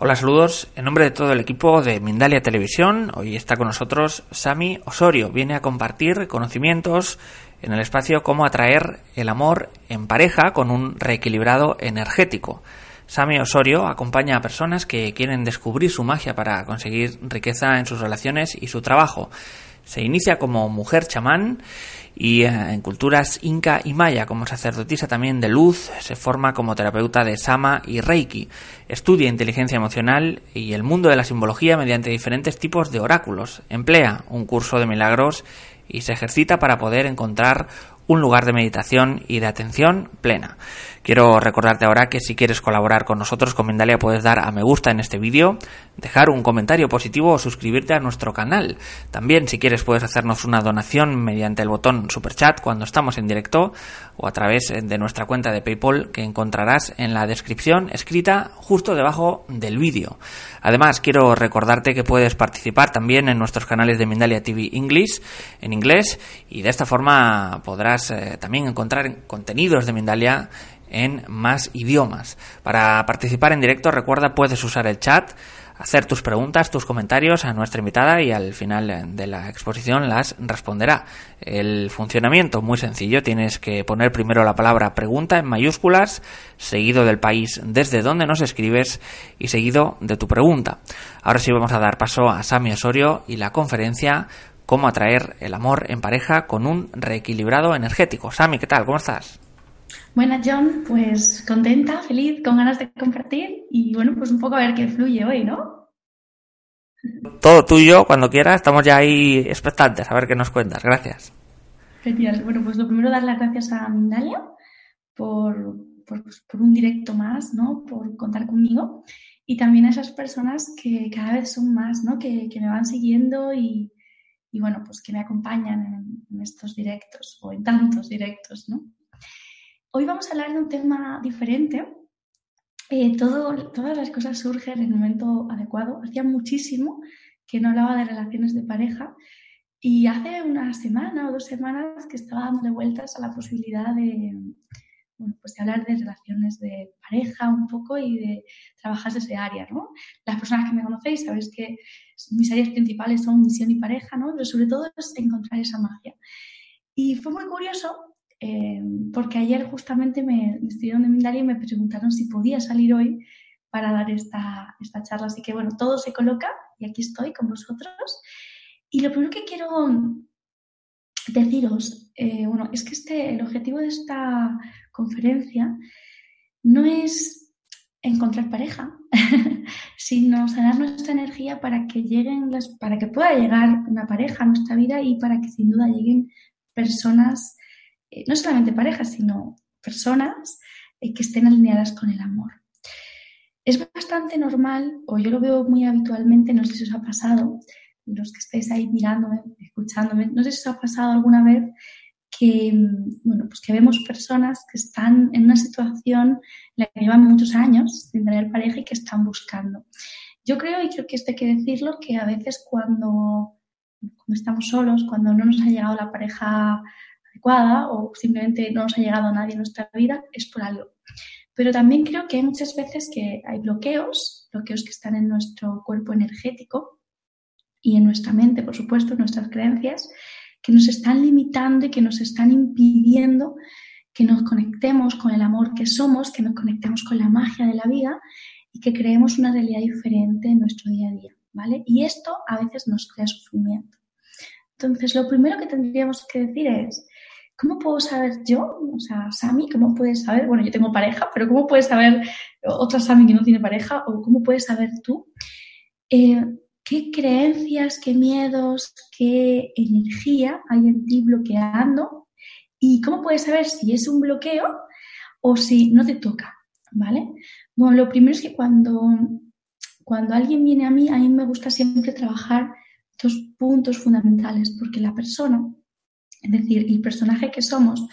Hola, saludos. En nombre de todo el equipo de Mindalia Televisión, hoy está con nosotros Sami Osorio. Viene a compartir conocimientos en el espacio cómo atraer el amor en pareja con un reequilibrado energético. Sami Osorio acompaña a personas que quieren descubrir su magia para conseguir riqueza en sus relaciones y su trabajo. Se inicia como mujer chamán y eh, en culturas inca y maya como sacerdotisa también de luz, se forma como terapeuta de Sama y Reiki. Estudia inteligencia emocional y el mundo de la simbología mediante diferentes tipos de oráculos. Emplea un curso de milagros y se ejercita para poder encontrar un lugar de meditación y de atención plena. Quiero recordarte ahora que si quieres colaborar con nosotros con Mindalia puedes dar a me gusta en este vídeo, dejar un comentario positivo o suscribirte a nuestro canal. También si quieres puedes hacernos una donación mediante el botón super chat cuando estamos en directo o a través de nuestra cuenta de PayPal que encontrarás en la descripción escrita justo debajo del vídeo. Además quiero recordarte que puedes participar también en nuestros canales de Mindalia TV English en inglés y de esta forma podrás eh, también encontrar contenidos de Mindalia en más idiomas. Para participar en directo, recuerda, puedes usar el chat, hacer tus preguntas, tus comentarios a nuestra invitada y al final de la exposición las responderá. El funcionamiento muy sencillo, tienes que poner primero la palabra pregunta en mayúsculas, seguido del país desde donde nos escribes y seguido de tu pregunta. Ahora sí vamos a dar paso a Sami Osorio y la conferencia cómo atraer el amor en pareja con un reequilibrado energético. Sami, ¿qué tal? ¿Cómo estás? Buenas, John. Pues contenta, feliz, con ganas de compartir y bueno, pues un poco a ver qué fluye hoy, ¿no? Todo tuyo, cuando quieras, estamos ya ahí expectantes, a ver qué nos cuentas. Gracias. Genial. Bueno, pues lo primero dar las gracias a Mindalia por, por, pues, por un directo más, ¿no? Por contar conmigo y también a esas personas que cada vez son más, ¿no? Que, que me van siguiendo y, y bueno, pues que me acompañan en, estos directos o en tantos directos, ¿no? Hoy vamos a hablar de un tema diferente. Eh, todo, todas las cosas surgen en el momento adecuado. Hacía muchísimo que no hablaba de relaciones de pareja y hace una semana o dos semanas que estaba dando vueltas a la posibilidad de, bueno, pues de hablar de relaciones de pareja un poco y de trabajar ese área, ¿no? Las personas que me conocéis sabéis que mis áreas principales son misión y pareja, ¿no? Pero sobre todo es encontrar esa magia. Y fue muy curioso eh, porque ayer justamente me, estuvieron de Mindalia y me preguntaron si podía salir hoy para dar esta, esta charla. Así que bueno, todo se coloca y aquí estoy con vosotros. Y lo primero que quiero deciros, eh, bueno, es que este, el objetivo de esta conferencia no es encontrar pareja, sino sanar nuestra energía para que lleguen las, para que pueda llegar una pareja a nuestra vida y para que sin duda lleguen personas, eh, no solamente parejas, sino personas eh, que estén alineadas con el amor. Es bastante normal, o yo lo veo muy habitualmente, no sé si os ha pasado, los que estáis ahí mirándome, escuchándome, no sé si os ha pasado alguna vez que, bueno, pues que vemos personas que están en una situación en la que llevan muchos años sin tener pareja y que están buscando. Yo creo, y creo que esto hay que decirlo, que a veces cuando, cuando estamos solos, cuando no nos ha llegado la pareja o simplemente no nos ha llegado nadie en nuestra vida, es por algo. Pero también creo que hay muchas veces que hay bloqueos, bloqueos que están en nuestro cuerpo energético y en nuestra mente, por supuesto, nuestras creencias, que nos están limitando y que nos están impidiendo que nos conectemos con el amor que somos, que nos conectemos con la magia de la vida y que creemos una realidad diferente en nuestro día a día, ¿vale? Y esto a veces nos crea sufrimiento. Entonces, lo primero que tendríamos que decir es, ¿cómo puedo saber yo, o sea, Sami, cómo puedes saber, bueno, yo tengo pareja, pero ¿cómo puedes saber otra Sami que no tiene pareja o cómo puedes saber tú eh, qué creencias, qué miedos, qué energía hay en ti bloqueando y cómo puedes saber si es un bloqueo o si no te toca, ¿vale? Bueno, lo primero es que cuando, cuando alguien viene a mí, a mí me gusta siempre trabajar dos puntos fundamentales, porque la persona, es decir, el personaje que somos,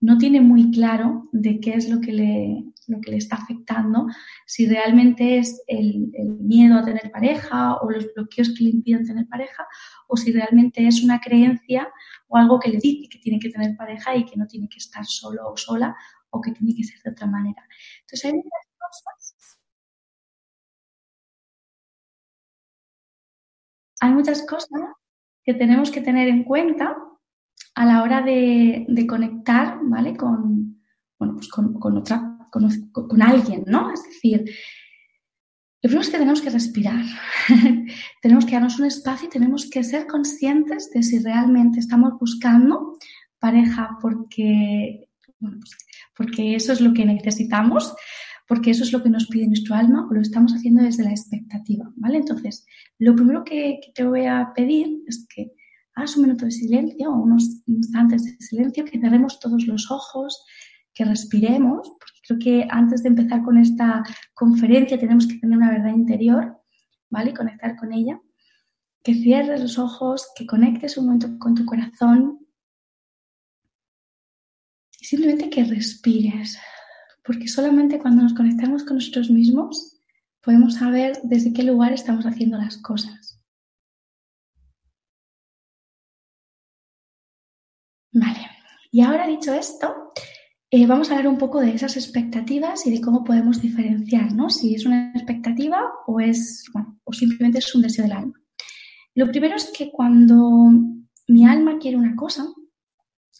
no tiene muy claro de qué es lo que le, lo que le está afectando, si realmente es el, miedo a tener pareja o los bloqueos que le impiden tener pareja, o si realmente es una creencia o algo que le dice que tiene que tener pareja y que no tiene que estar solo o sola o que tiene que ser de otra manera. Entonces hay muchas cosas. Hay muchas cosas que tenemos que tener en cuenta a la hora de, conectar, ¿vale? Con, bueno, pues con, otra, con, alguien, ¿no? Es decir, lo primero es que tenemos que respirar, tenemos que darnos un espacio y tenemos que ser conscientes de si realmente estamos buscando pareja porque, pues, porque eso es lo que necesitamos, porque eso es lo que nos pide nuestro alma o lo estamos haciendo desde la expectativa, ¿vale? Entonces, lo primero que te voy a pedir es que hagas un minuto de silencio unos instantes de silencio, que cerremos todos los ojos, que respiremos, porque creo que antes de empezar con esta conferencia tenemos que tener una verdad interior, ¿vale? Y conectar con ella. Que cierres los ojos, que conectes un momento con tu corazón y simplemente que respires, porque solamente cuando nos conectamos con nosotros mismos podemos saber desde qué lugar estamos haciendo las cosas. Y ahora dicho esto, eh, vamos a hablar un poco de esas expectativas y de cómo podemos diferenciar, ¿no? Si es una expectativa o es, bueno, o simplemente es un deseo del alma. Lo primero es que cuando mi alma quiere una cosa,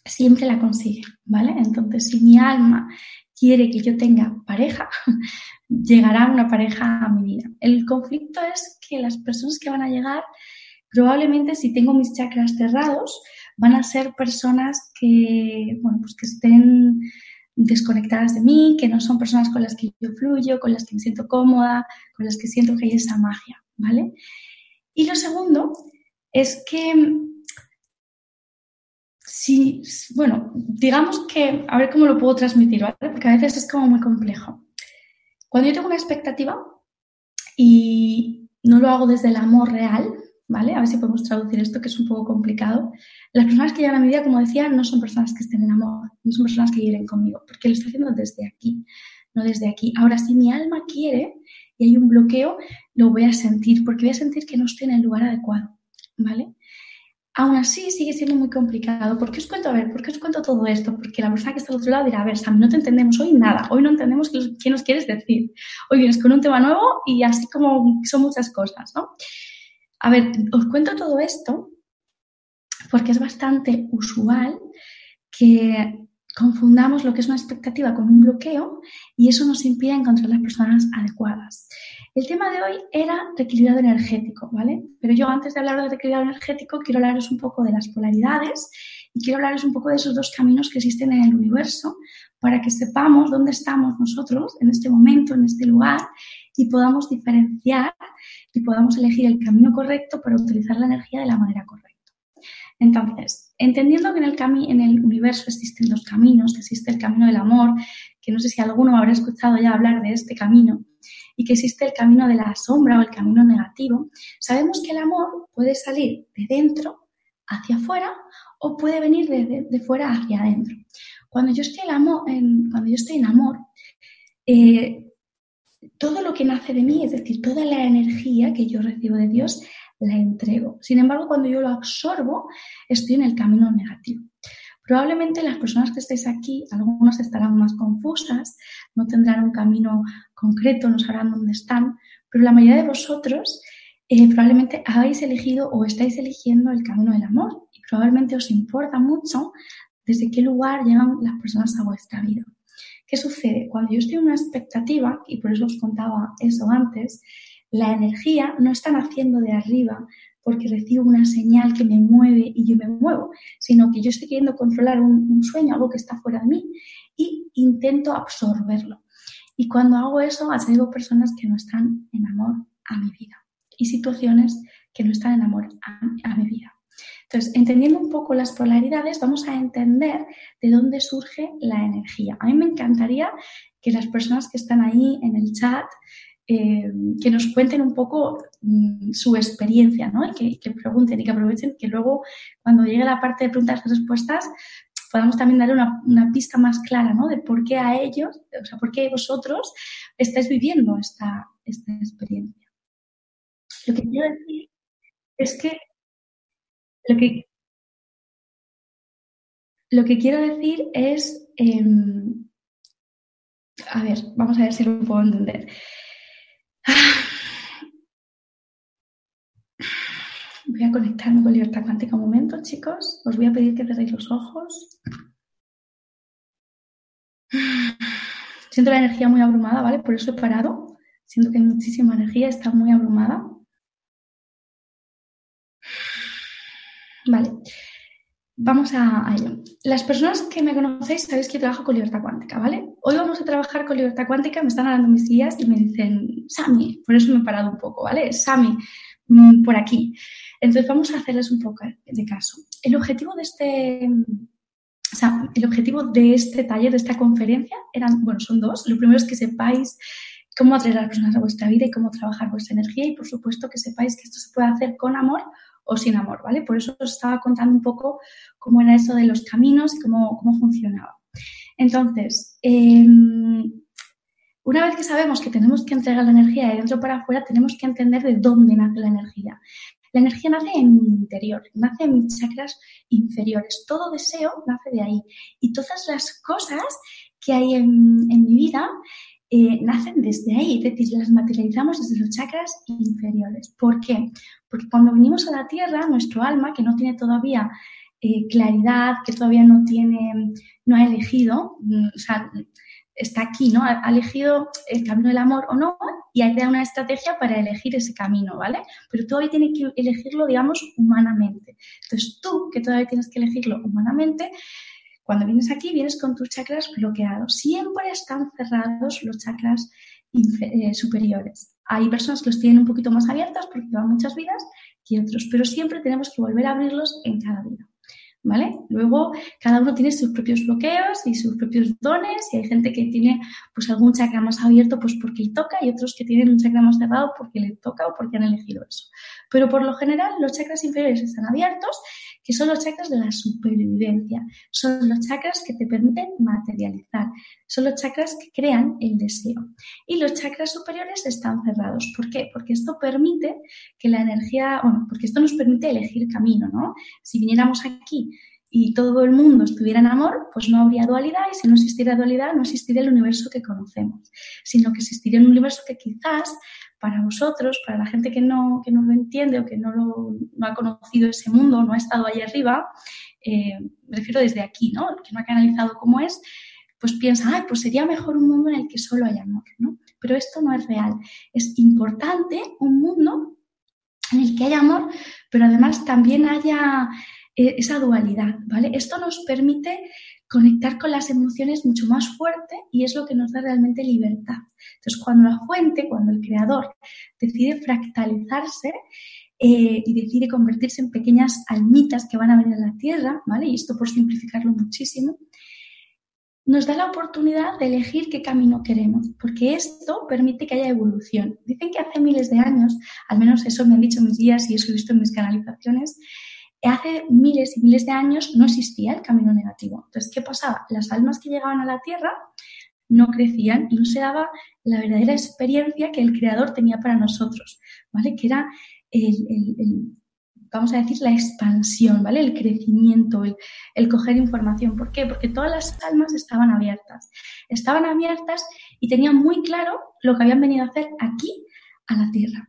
siempre la consigue, ¿vale? Entonces, si mi alma quiere que yo tenga pareja, llegará una pareja a mi vida. El conflicto es que las personas que van a llegar, probablemente si tengo mis chakras cerrados, van a ser personas que, bueno, pues que estén desconectadas de mí, que no son personas con las que yo fluyo, con las que me siento cómoda, con las que siento que hay esa magia, ¿vale? Y lo segundo es que si, bueno, digamos que, a ver cómo lo puedo transmitir, ¿vale? Porque a veces es como muy complejo. Cuando yo tengo una expectativa y no lo hago desde el amor real, ¿vale? A ver si podemos traducir esto, que es un poco complicado. Las personas que llegan a mi vida, como decía, no son personas que estén en amor, no son personas que lleguen conmigo, porque lo estoy haciendo desde aquí, no desde aquí. Ahora, si mi alma quiere y hay un bloqueo, lo voy a sentir, porque voy a sentir que no estoy en el lugar adecuado, ¿vale? Aún así, sigue siendo muy complicado. ¿Por qué os cuento? A ver, ¿por qué os cuento todo esto? Porque la persona que está al otro lado dirá, a ver, Sam, no te entendemos hoy nada. Hoy no entendemos qué nos quieres decir. Hoy vienes con un tema nuevo y así como son muchas cosas, ¿no? A ver, os cuento todo esto porque es bastante usual que confundamos lo que es una expectativa con un bloqueo y eso nos impide encontrar las personas adecuadas. El tema de hoy era reequilibrado energético, ¿vale? Pero yo antes de hablar de reequilibrado energético quiero hablaros un poco de las polaridades y quiero hablaros un poco de esos dos caminos que existen en el universo para que sepamos dónde estamos nosotros en este momento, en este lugar y podamos diferenciar y podamos elegir el camino correcto para utilizar la energía de la manera correcta. Entonces, entendiendo que en el, en el universo existen dos caminos, que existe el camino del amor, que no sé si alguno habrá escuchado ya hablar de este camino, y que existe el camino de la sombra o el camino negativo, sabemos que el amor puede salir de dentro hacia afuera o puede venir de, fuera hacia adentro. Cuando yo estoy, en amor, cuando yo en amor, todo lo que nace de mí, es decir, toda la energía que yo recibo de Dios, la entrego. Sin embargo, cuando yo lo absorbo, estoy en el camino negativo. Probablemente las personas que estéis aquí, algunas estarán más confusas, no tendrán un camino concreto, no sabrán dónde están, pero la mayoría de vosotros eh, probablemente habéis elegido o estáis eligiendo el camino del amor y probablemente os importa mucho desde qué lugar llegan las personas a vuestra vida. ¿Qué sucede? Cuando yo estoy en una expectativa, y por eso os contaba eso antes, la energía no está naciendo de arriba porque recibo una señal que me mueve y yo me muevo, sino que yo estoy queriendo controlar un, sueño, algo que está fuera de mí, y intento absorberlo. Y cuando hago eso, atraigo personas que no están en amor a mi vida y situaciones que no están en amor a mi vida. Entonces, entendiendo un poco las polaridades, vamos a entender de dónde surge la energía. A mí me encantaría que las personas que están ahí en el chat, eh, que nos cuenten un poco mm, su experiencia, ¿no? Y que, pregunten y que aprovechen que luego, cuando llegue la parte de preguntas y respuestas, podamos también dar una, una, pista más clara, ¿no? De por qué a ellos, o sea, por qué vosotros estáis viviendo esta, esta experiencia. Lo que quiero decir es que lo que, lo que quiero decir es, em, a ver, vamos a ver si lo puedo entender. Voy a conectarme con libertad cuántica un momento, chicos. Os voy a pedir que cerréis los ojos. Siento la energía muy abrumada, ¿vale? Por eso he parado. Siento que hay muchísima energía, está muy abrumada. Vale, vamos a, ello. Las personas que me conocéis sabéis que trabajo con libertad cuántica, ¿vale? Hoy vamos a trabajar con libertad cuántica, me están hablando mis guías y me dicen, Sami, por eso me he parado un poco, ¿vale? Sami, mm, por aquí. Entonces vamos a hacerles un poco de caso. El objetivo de este, o sea, el objetivo de este taller, de esta conferencia, eran, bueno, son dos. Lo primero es que sepáis cómo atraer a las personas a vuestra vida y cómo trabajar vuestra energía y, por supuesto, que sepáis que esto se puede hacer con amor o sin amor, ¿vale? Por eso os estaba contando un poco cómo era eso de los caminos y cómo, cómo funcionaba. Entonces, em, una vez que sabemos que tenemos que entregar la energía de dentro para afuera, tenemos que entender de dónde nace la energía. La energía nace en mi interior, nace en mis chakras inferiores. Todo deseo nace de ahí. Y todas las cosas que hay en, en mi vida eh, nacen desde ahí, es decir, las materializamos desde los chakras inferiores. ¿Por qué? Porque cuando venimos a la Tierra, nuestro alma, que no tiene todavía eh, claridad, que todavía no tiene, no ha elegido, mm, o sea, está aquí, ¿no? Ha, elegido el camino del amor o no, y hay que dar una estrategia para elegir ese camino, ¿vale? Pero todavía tiene que elegirlo, digamos, humanamente. Entonces, tú, que todavía tienes que elegirlo humanamente, cuando vienes aquí, vienes con tus chakras bloqueados. Siempre están cerrados los chakras eh, superiores. Hay personas que los tienen un poquito más abiertas porque llevan muchas vidas y otros, pero siempre tenemos que volver a abrirlos en cada vida. ¿Vale? Luego, cada uno tiene sus propios bloqueos y sus propios dones y hay gente que tiene pues algún chakra más abierto pues porque le toca y otros que tienen un chakra más cerrado porque le toca o porque han elegido eso. Pero por lo general los chakras inferiores están abiertos que son los chakras de la supervivencia, son los chakras que te permiten materializar, son los chakras que crean el deseo. Y los chakras superiores están cerrados. ¿Por qué? Porque esto permite que la energía, bueno, porque esto nos permite elegir camino, ¿no? Si viniéramos aquí y todo el mundo estuviera en amor, pues no habría dualidad y si no existiera dualidad no existiría el universo que conocemos, sino que existiría un universo que quizás para vosotros, para la gente que no, que no lo entiende o que no, lo, no ha conocido ese mundo, no ha estado ahí arriba, eh, me refiero desde aquí, ¿no? Que no ha canalizado cómo es, pues piensa, ay, pues sería mejor un mundo en el que solo hay amor, ¿no? Pero esto no es real. Es importante un mundo en el que haya amor, pero además también haya eh, esa dualidad, ¿vale? Esto nos permite conectar con las emociones mucho más fuerte y es lo que nos da realmente libertad. Entonces, cuando la fuente, cuando el creador decide fractalizarse eh, y decide convertirse en pequeñas almitas que van a venir a la Tierra, ¿vale? Y esto por simplificarlo muchísimo, nos da la oportunidad de elegir qué camino queremos, porque esto permite que haya evolución. Dicen que hace miles de años, al menos eso me han dicho mis guías y eso he visto en mis canalizaciones, hace miles y miles de años no existía el camino negativo. Entonces, ¿qué pasaba? Las almas que llegaban a la Tierra no crecían y no se daba la verdadera experiencia que el Creador tenía para nosotros, ¿vale? Que era vamos a decir, la expansión, ¿vale? El crecimiento, el, el, coger información. ¿Por qué? Porque todas las almas estaban abiertas. Estaban abiertas y tenían muy claro lo que habían venido a hacer aquí, a la Tierra.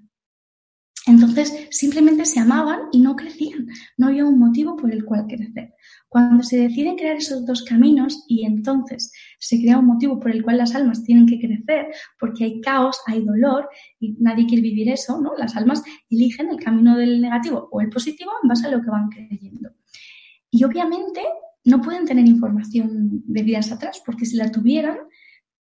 Entonces, simplemente se amaban y no crecían. No había un motivo por el cual crecer. Cuando se deciden crear esos dos caminos y entonces se crea un motivo por el cual las almas tienen que crecer, porque hay caos, hay dolor y nadie quiere vivir eso, ¿no? Las almas eligen el camino del negativo o el positivo en base a lo que van creyendo. Y obviamente no pueden tener información de vidas atrás, porque si la tuvieran,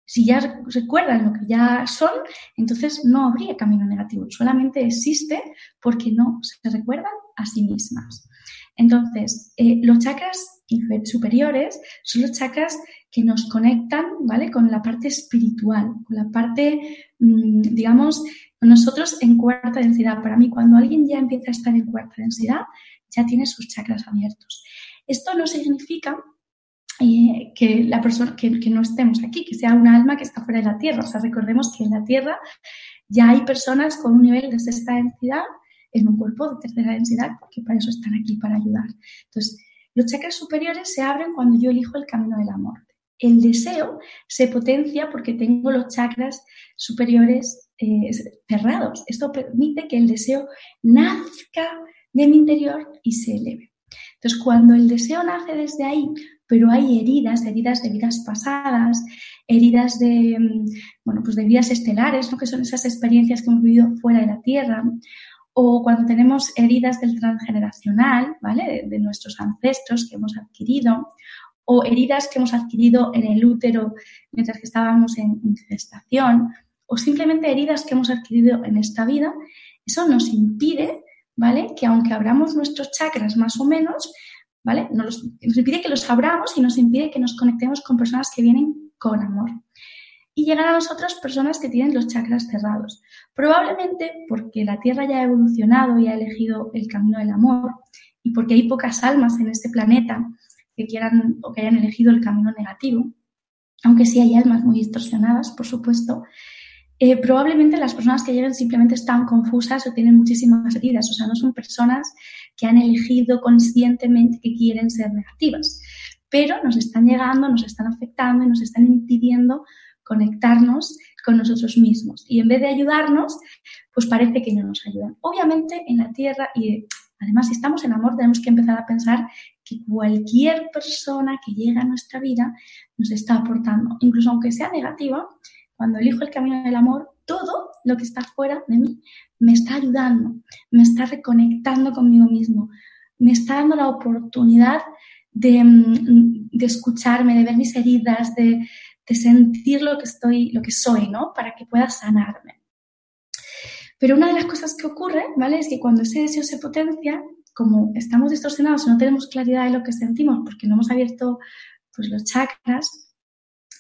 si ya recuerdan lo que ya son, entonces no habría camino negativo. Solamente existe porque no se recuerdan a sí mismas. Entonces, eh, los chakras superiores son los chakras que nos conectan, ¿vale? Con la parte espiritual, con la parte, mm, digamos, nosotros en cuarta densidad. Para mí, cuando alguien ya empieza a estar en cuarta densidad, ya tiene sus chakras abiertos. Esto no significa eh, que la persona que, no estemos aquí, que sea un alma que está fuera de la Tierra. O sea, recordemos que en la Tierra ya hay personas con un nivel de sexta densidad en un cuerpo de tercera densidad, porque para eso están aquí, para ayudar. Entonces, los chakras superiores se abren cuando yo elijo el camino del amor. El deseo se potencia porque tengo los chakras superiores eh, cerrados. Esto permite que el deseo nazca de mi interior y se eleve. Entonces, cuando el deseo nace desde ahí, pero hay heridas, heridas de vidas pasadas, heridas de, mm, bueno, pues de vidas estelares, ¿no? que son esas experiencias que hemos vivido fuera de la Tierra, o cuando tenemos heridas del transgeneracional, ¿vale? De, nuestros ancestros que hemos adquirido, o heridas que hemos adquirido en el útero mientras que estábamos en, gestación, o simplemente heridas que hemos adquirido en esta vida, eso nos impide, ¿vale? Que aunque abramos nuestros chakras más o menos, Nos, impide que los abramos y nos impide que nos conectemos con personas que vienen con amor. Y llegan a nosotros personas que tienen los chakras cerrados. Probablemente porque la Tierra ya ha evolucionado y ha elegido el camino del amor y porque hay pocas almas en este planeta que quieran o que hayan elegido el camino negativo, aunque sí hay almas muy distorsionadas, por supuesto, eh, probablemente las personas que lleguen simplemente están confusas o tienen muchísimas heridas, o sea, no son personas que han elegido conscientemente que quieren ser negativas, pero nos están llegando, nos están afectando y nos están impidiendo conectarnos con nosotros mismos. Y en vez de ayudarnos, pues parece que no nos ayudan. Obviamente en la Tierra y además si estamos en amor tenemos que empezar a pensar que cualquier persona que llega a nuestra vida nos está aportando, incluso aunque sea negativa, cuando elijo el camino del amor, todo lo que está fuera de mí me está ayudando, me está reconectando conmigo mismo, me está dando la oportunidad de, mm, escucharme, de ver mis heridas, de, sentir lo que estoy, lo que soy, ¿no? Para que pueda sanarme. Pero una de las cosas que ocurre, ¿vale? Es que cuando ese deseo se potencia, como estamos distorsionados y no tenemos claridad de lo que sentimos porque no hemos abierto pues, los chakras,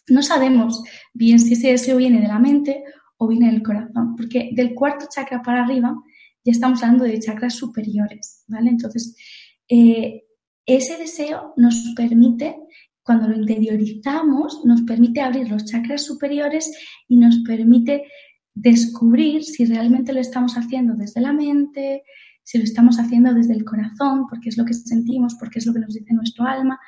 no sabemos bien si ese deseo viene de la mente o viene del corazón, porque del cuarto chakra para arriba ya estamos hablando de chakras superiores, ¿vale? Entonces, eh, ese deseo nos permite, cuando lo interiorizamos, nos permite abrir los chakras superiores y nos permite descubrir si realmente lo estamos haciendo desde la mente, si lo estamos haciendo desde el corazón, porque es lo que sentimos, porque es lo que nos dice nuestro alma,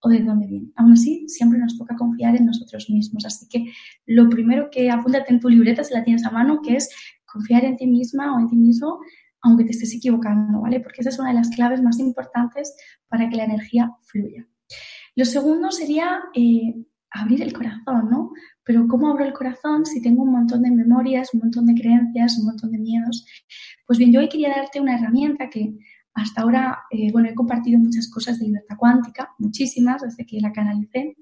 o de dónde viene. Aún así, siempre nos toca confiar en nosotros mismos. Así que lo primero que apúntate en tu libreta, si la tienes a mano, que es confiar en ti misma o en ti mismo, aunque te estés equivocando, ¿vale? Porque esa es una de las claves más importantes para que la energía fluya. Lo segundo sería eh, abrir el corazón, ¿no? Pero ¿cómo abro el corazón si tengo un montón de memorias, un montón de creencias, un montón de miedos? Pues bien, yo hoy quería darte una herramienta que hasta ahora, eh, bueno, he compartido muchas cosas de libertad cuántica, muchísimas desde que la canalicé,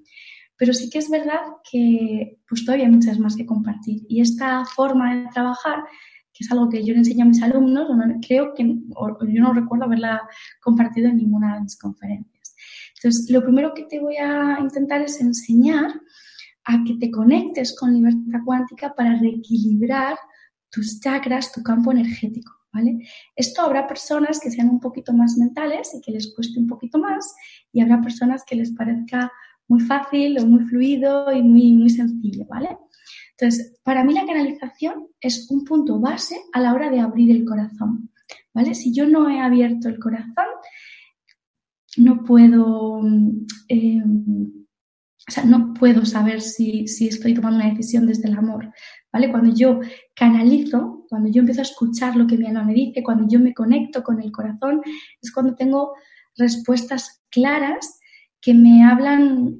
pero sí que es verdad que pues todavía hay muchas más que compartir. Y esta forma de trabajar, que es algo que yo le enseño a mis alumnos, creo que yo no recuerdo haberla compartido en ninguna de mis conferencias. Entonces, lo primero que te voy a intentar es enseñar a que te conectes con libertad cuántica para reequilibrar tus chakras, tu campo energético. Esto habrá personas que sean un poquito más mentales y que les cueste un poquito más y habrá personas que les parezca muy fácil o muy fluido y muy, muy sencillo, ¿vale? Entonces, para mí la canalización es un punto base a la hora de abrir el corazón, ¿vale? Si yo no he abierto el corazón, no puedo, eh, o sea, no puedo saber si, si, estoy tomando una decisión desde el amor, ¿vale? Cuando yo canalizo, cuando yo empiezo a escuchar lo que mi alma me dice, cuando yo me conecto con el corazón, es cuando tengo respuestas claras que me hablan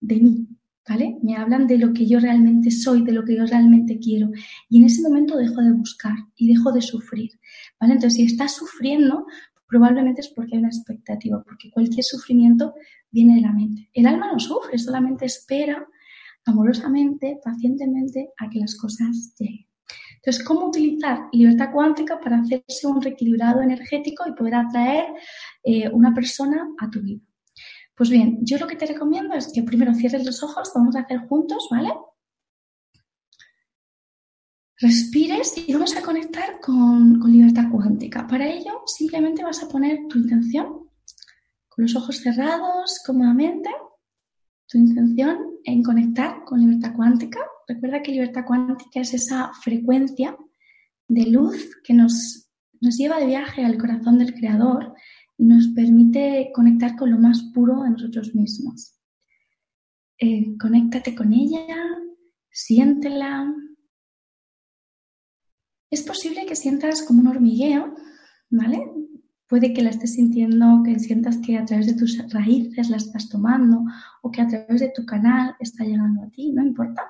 de mí, ¿vale? Me hablan de lo que yo realmente soy, de lo que yo realmente quiero. Y en ese momento dejo de buscar y dejo de sufrir, ¿vale? Entonces, si estás sufriendo, probablemente es porque hay una expectativa, porque cualquier sufrimiento viene de la mente. El alma no sufre, solamente espera amorosamente, pacientemente a que las cosas lleguen. Entonces, ¿cómo utilizar libertad cuántica para hacerse un reequilibrado energético y poder atraer eh, una persona a tu vida? Pues bien, yo lo que te recomiendo es que primero cierres los ojos, vamos a hacer juntos, ¿vale? Respires y vamos a conectar con, con libertad cuántica. Para ello, simplemente vas a poner tu intención con los ojos cerrados, cómodamente, tu intención en conectar con libertad cuántica. Recuerda que libertad cuántica es esa frecuencia de luz que nos, nos lleva de viaje al corazón del Creador y nos permite conectar con lo más puro de nosotros mismos. Eh, conéctate con ella, siéntela. Es posible que sientas como un hormigueo, ¿vale? Puede que la estés sintiendo, que sientas que a través de tus raíces la estás tomando o que a través de tu canal está llegando a ti, no importa.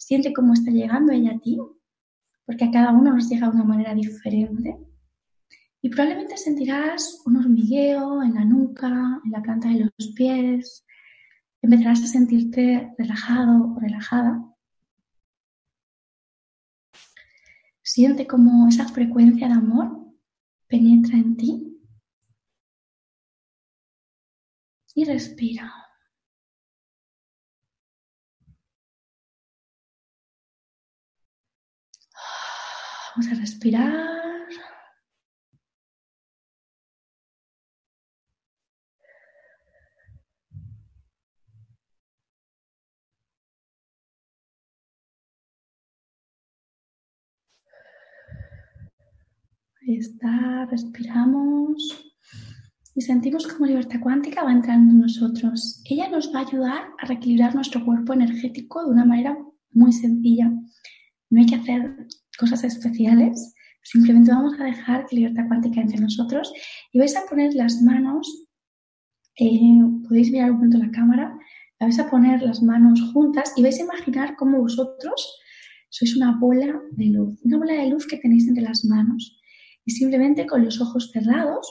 Siente cómo está llegando ella a ti, porque a cada uno nos llega de una manera diferente. Y probablemente sentirás un hormigueo en la nuca, en la planta de los pies. Empezarás a sentirte relajado o relajada. Siente cómo esa frecuencia de amor penetra en ti y respira. Vamos a respirar. Ahí está, respiramos y sentimos como libertad cuántica va entrando en nosotros. Ella nos va a ayudar a reequilibrar nuestro cuerpo energético de una manera muy sencilla. No hay que hacer cosas especiales, simplemente vamos a dejar que libertad cuántica entre nosotros y vais a poner las manos, eh, podéis mirar un momento la cámara, vais a poner las manos juntas y vais a imaginar cómo vosotros sois una bola de luz, una bola de luz que tenéis entre las manos. Y simplemente con los ojos cerrados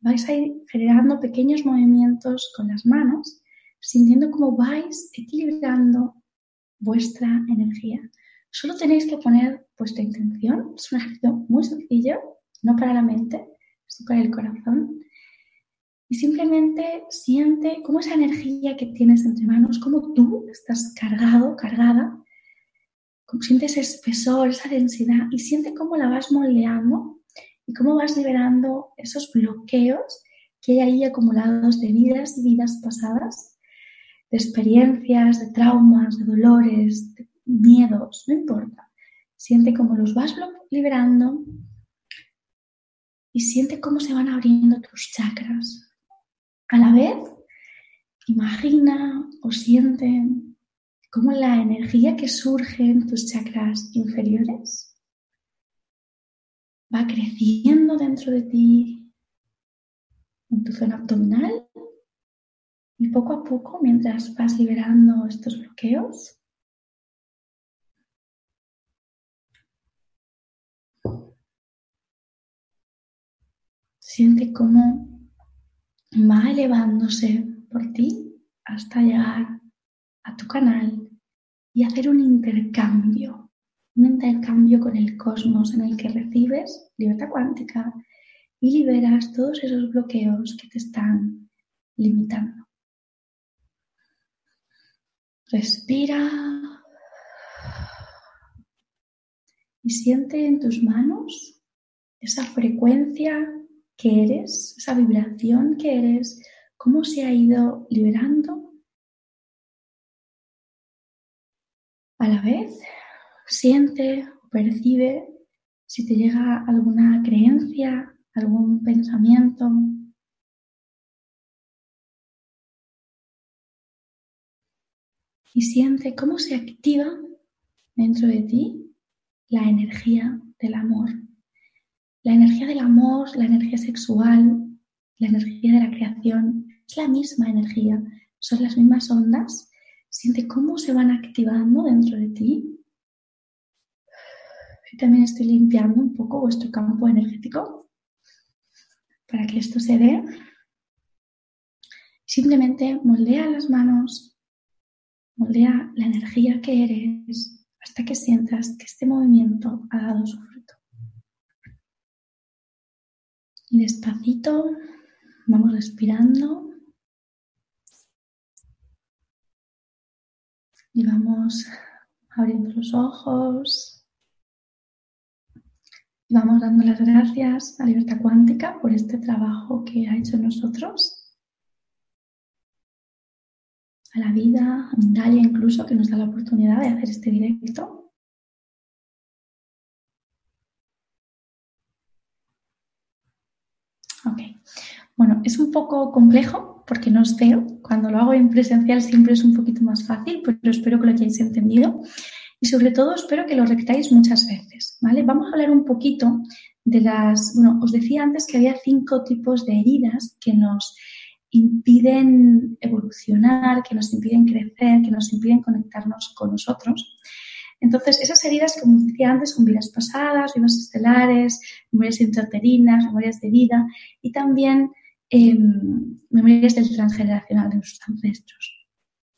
vais a ir generando pequeños movimientos con las manos, sintiendo cómo vais equilibrando vuestra energía. Solo tenéis que poner vuestra intención. Es un ejercicio muy sencillo, no para la mente, sino para el corazón. Y simplemente siente cómo esa energía que tienes entre manos, cómo tú estás cargado, cargada, cómo sientes ese espesor, esa densidad y siente cómo la vas moldeando y cómo vas liberando esos bloqueos que hay ahí acumulados de vidas y vidas pasadas, de experiencias, de traumas, de dolores, de miedos, no importa. Siente cómo los vas liberando y siente cómo se van abriendo tus chakras. A la vez, imagina o siente cómo la energía que surge en tus chakras inferiores va creciendo dentro de ti, en tu zona abdominal, y poco a poco, mientras vas liberando estos bloqueos, siente cómo va elevándose por ti hasta llegar a tu canal y hacer un intercambio un intercambio con el cosmos en el que recibes libertad cuántica y liberas todos esos bloqueos que te están limitando. Respira y siente en tus manos esa frecuencia que eres, esa vibración que eres, cómo se ha ido liberando a la vez siente o percibe si te llega alguna creencia, algún pensamiento. Y siente cómo se activa dentro de ti la energía del amor. La energía del amor, la energía sexual, la energía de la creación, es la misma energía, son las mismas ondas. Siente cómo se van activando dentro de ti también estoy limpiando un poco vuestro campo energético para que esto se dé. Simplemente moldea las manos, moldea la energía que eres hasta que sientas que este movimiento ha dado su fruto. Y despacito vamos respirando y vamos abriendo los ojos, Vamos dando las gracias a Libertad Cuántica por este trabajo que ha hecho nosotros. a la vida, a Mindalia incluso, que nos da la oportunidad de hacer este directo. Bueno, es un poco complejo porque no os veo. Cuando lo hago en presencial siempre es un poquito más fácil, pero espero que lo hayáis entendido. Y sobre todo espero que lo repitáis muchas veces, ¿vale? Vamos a hablar un poquito de las... Bueno, os decía antes que había cinco tipos de heridas que nos impiden evolucionar, que nos impiden crecer, que nos impiden conectarnos con nosotros. Entonces, esas heridas, como decía antes, son vidas pasadas, vidas estelares, memorias intraterinas, memorias de vida y también em, memorias del transgeneracional de nuestros ancestros.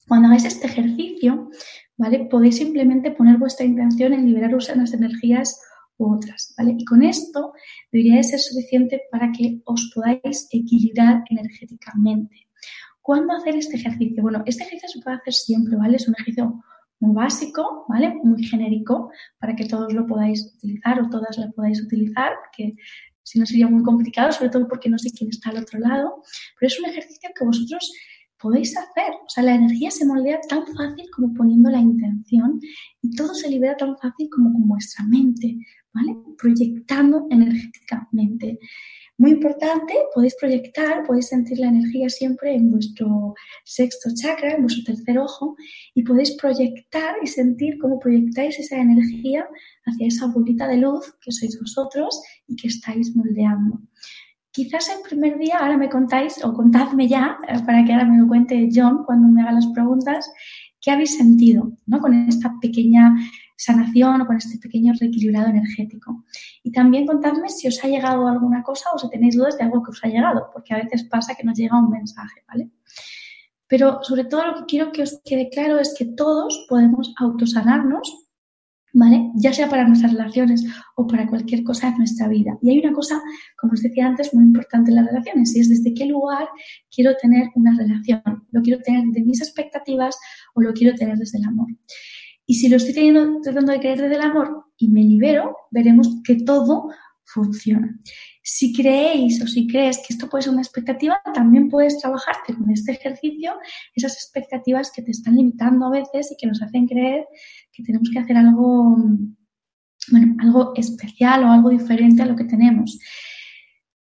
Cuando hagáis este ejercicio, ¿vale? Podéis simplemente poner vuestra intención en liberar unas energías u otras, ¿vale? Y con esto debería de ser suficiente para que os podáis equilibrar energéticamente. ¿Cuándo hacer este ejercicio? Bueno, este ejercicio se puede hacer siempre, ¿vale? Es un ejercicio muy básico, ¿vale? Muy genérico para que todos lo podáis utilizar o todas lo podáis utilizar, porque si no sería muy complicado, sobre todo porque no sé quién está al otro lado, pero es un ejercicio que vosotros podéis hacer. O sea, la energía se moldea tan fácil como poniendo la intención y todo se libera tan fácil como con vuestra mente, ¿vale? Proyectando energéticamente. Muy importante, podéis proyectar, podéis sentir la energía siempre en vuestro sexto chakra, en vuestro tercer ojo, y podéis proyectar y sentir cómo proyectáis esa energía hacia esa bolita de luz que sois vosotros y que estáis moldeando. Quizás el primer día, ahora me contáis, o contadme ya, eh, para que ahora me lo cuente John cuando me haga las preguntas, ¿qué habéis sentido ¿no? con esta pequeña sanación o con este pequeño reequilibrado energético? Y también contadme si os ha llegado alguna cosa o si tenéis dudas de algo que os ha llegado, porque a veces pasa que nos llega un mensaje, ¿vale? Pero sobre todo lo que quiero que os quede claro es que todos podemos autosanarnos ¿vale? Ya sea para nuestras relaciones o para cualquier cosa en nuestra vida. Y hay una cosa, como os decía antes, muy importante en las relaciones, y es desde qué lugar quiero tener una relación. ¿Lo quiero tener desde mis expectativas o lo quiero tener desde el amor? Y si lo estoy teniendo, tratando de creer desde el amor y me libero, veremos que todo funciona. Si creéis o si crees que esto puede ser una expectativa, también puedes trabajarte con este ejercicio esas expectativas que te están limitando a veces y que nos hacen creer que tenemos que hacer algo, bueno, algo especial o algo diferente a lo que tenemos.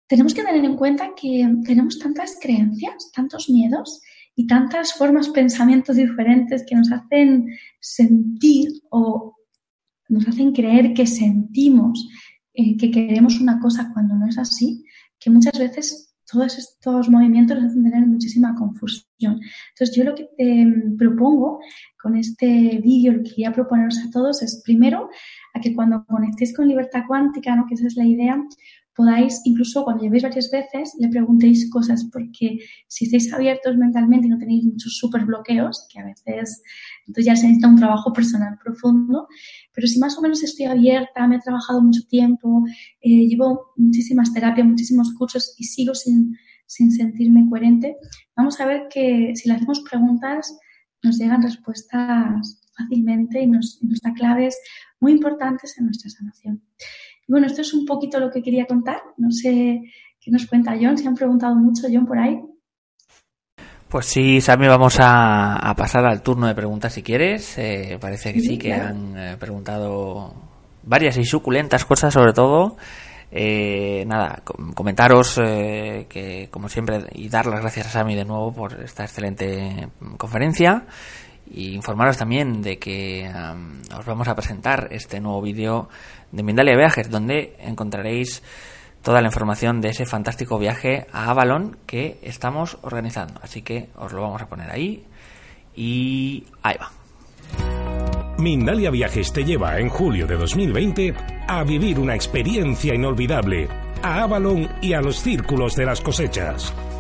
Tenemos que tener en cuenta que tenemos tantas creencias, tantos miedos y tantas formas, pensamientos diferentes que nos hacen sentir o nos hacen creer que sentimos eh, que queremos una cosa cuando no es así, que muchas veces todos estos movimientos nos hacen tener muchísima confusión. Entonces, yo lo que te propongo con este vídeo, lo que quería proponeros a todos es, primero, a que cuando conectéis con libertad cuántica, ¿no? que esa es la idea, podáis, incluso cuando llevéis varias veces, le preguntéis cosas, porque si estáis abiertos mentalmente y no tenéis muchos super bloqueos, que a veces entonces ya se necesita un trabajo personal profundo, pero si más o menos estoy abierta, me he trabajado mucho tiempo, eh, llevo muchísimas terapias, muchísimos cursos y sigo sin, sin sentirme coherente, vamos a ver que si le hacemos preguntas nos llegan respuestas fácilmente y nos, nos da claves muy importantes en nuestra sanación. Y bueno, esto es un poquito lo que quería contar. No sé qué nos cuenta John, si han preguntado mucho John por ahí. Pues sí, Sammy, vamos a, pasar al turno de preguntas si quieres. Eh, parece que sí, que han eh, preguntado varias y suculentas cosas sobre todo. Eh, nada, comentaros que como siempre y dar las gracias a Sami de nuevo por esta excelente conferencia y informaros también de que os vamos a presentar este nuevo vídeo de Mindalia Viajes donde encontraréis toda la información de ese fantástico viaje a Avalon que estamos organizando. Así que os lo vamos a poner ahí y ahí va. Mindalia Viajes te lleva en julio de 2020 a vivir una experiencia inolvidable a Avalon y a los círculos de las cosechas.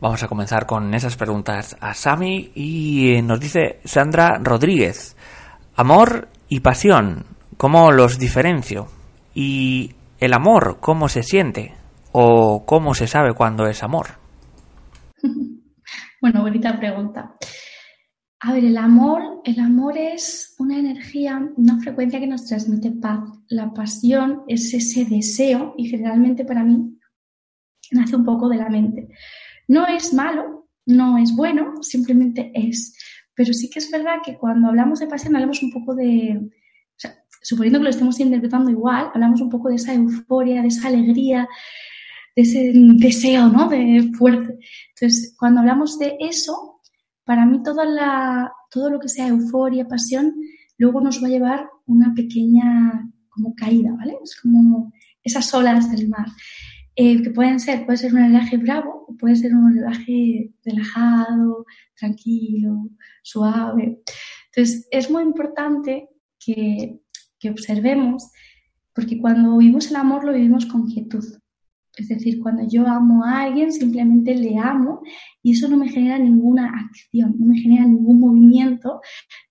Vamos a comenzar con esas preguntas a Sami y eh, nos dice Sandra Rodríguez, amor y pasión, ¿cómo los diferencio? Y el amor, ¿cómo se siente? ¿O cómo se sabe cuándo es amor? Bueno, bonita pregunta. A ver, el amor, el amor es una energía, una frecuencia que nos transmite paz. La pasión es ese deseo y generalmente para mí nace un poco de la mente. No es malo, no es bueno, simplemente es. Pero sí que es verdad que cuando hablamos de pasión hablamos un poco de, suponiendo que lo estemos interpretando igual, hablamos un poco de esa euforia, de esa alegría, de ese deseo, ¿no? De fuerte. Entonces, cuando hablamos de eso, para mí todo lo que sea euforia, pasión, luego nos va a llevar una pequeña como caída, ¿vale? Es como esas olas del mar. Eh, que pueden ser, puede ser un oleaje bravo o puede ser un oleaje relajado, tranquilo, suave. Entonces, es muy importante que, que observemos, porque cuando vivimos el amor lo vivimos con quietud. Es decir, cuando yo amo a alguien, simplemente le amo y eso no me genera ninguna acción, no me genera ningún movimiento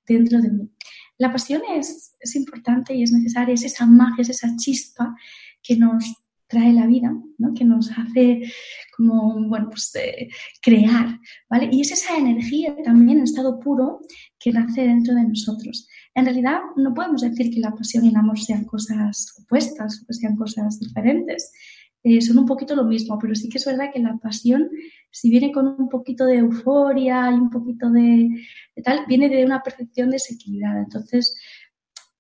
dentro de mí. La pasión es, es importante y es necesaria, es esa magia, es esa chispa que nos trae la vida, ¿no? que nos hace como, bueno, pues eh, crear, ¿vale? Y es esa energía también en estado puro que nace dentro de nosotros. En realidad no podemos decir que la pasión y el amor sean cosas opuestas o que sean cosas diferentes. Eh, son un poquito lo mismo, pero sí que es verdad que la pasión, si viene con un poquito de euforia y un poquito de, de tal, viene de una percepción desequilibrada. Entonces,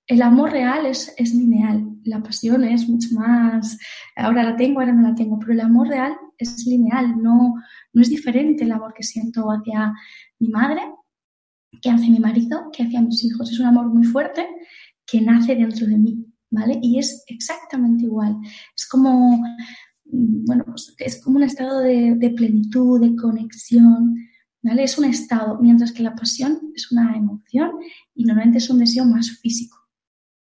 el amor real es, lineal, la pasión es mucho más, ahora la tengo, ahora no la tengo, pero el amor real es lineal, no, no es diferente el amor que siento hacia mi madre, que hacia mi marido, que hacia mis hijos. Es un amor muy fuerte que nace dentro de mí, ¿vale? Y es exactamente igual. Es como, bueno, pues es como un estado de, de plenitud, de conexión, ¿vale? Es un estado, mientras que la pasión es una emoción y normalmente es un deseo más físico.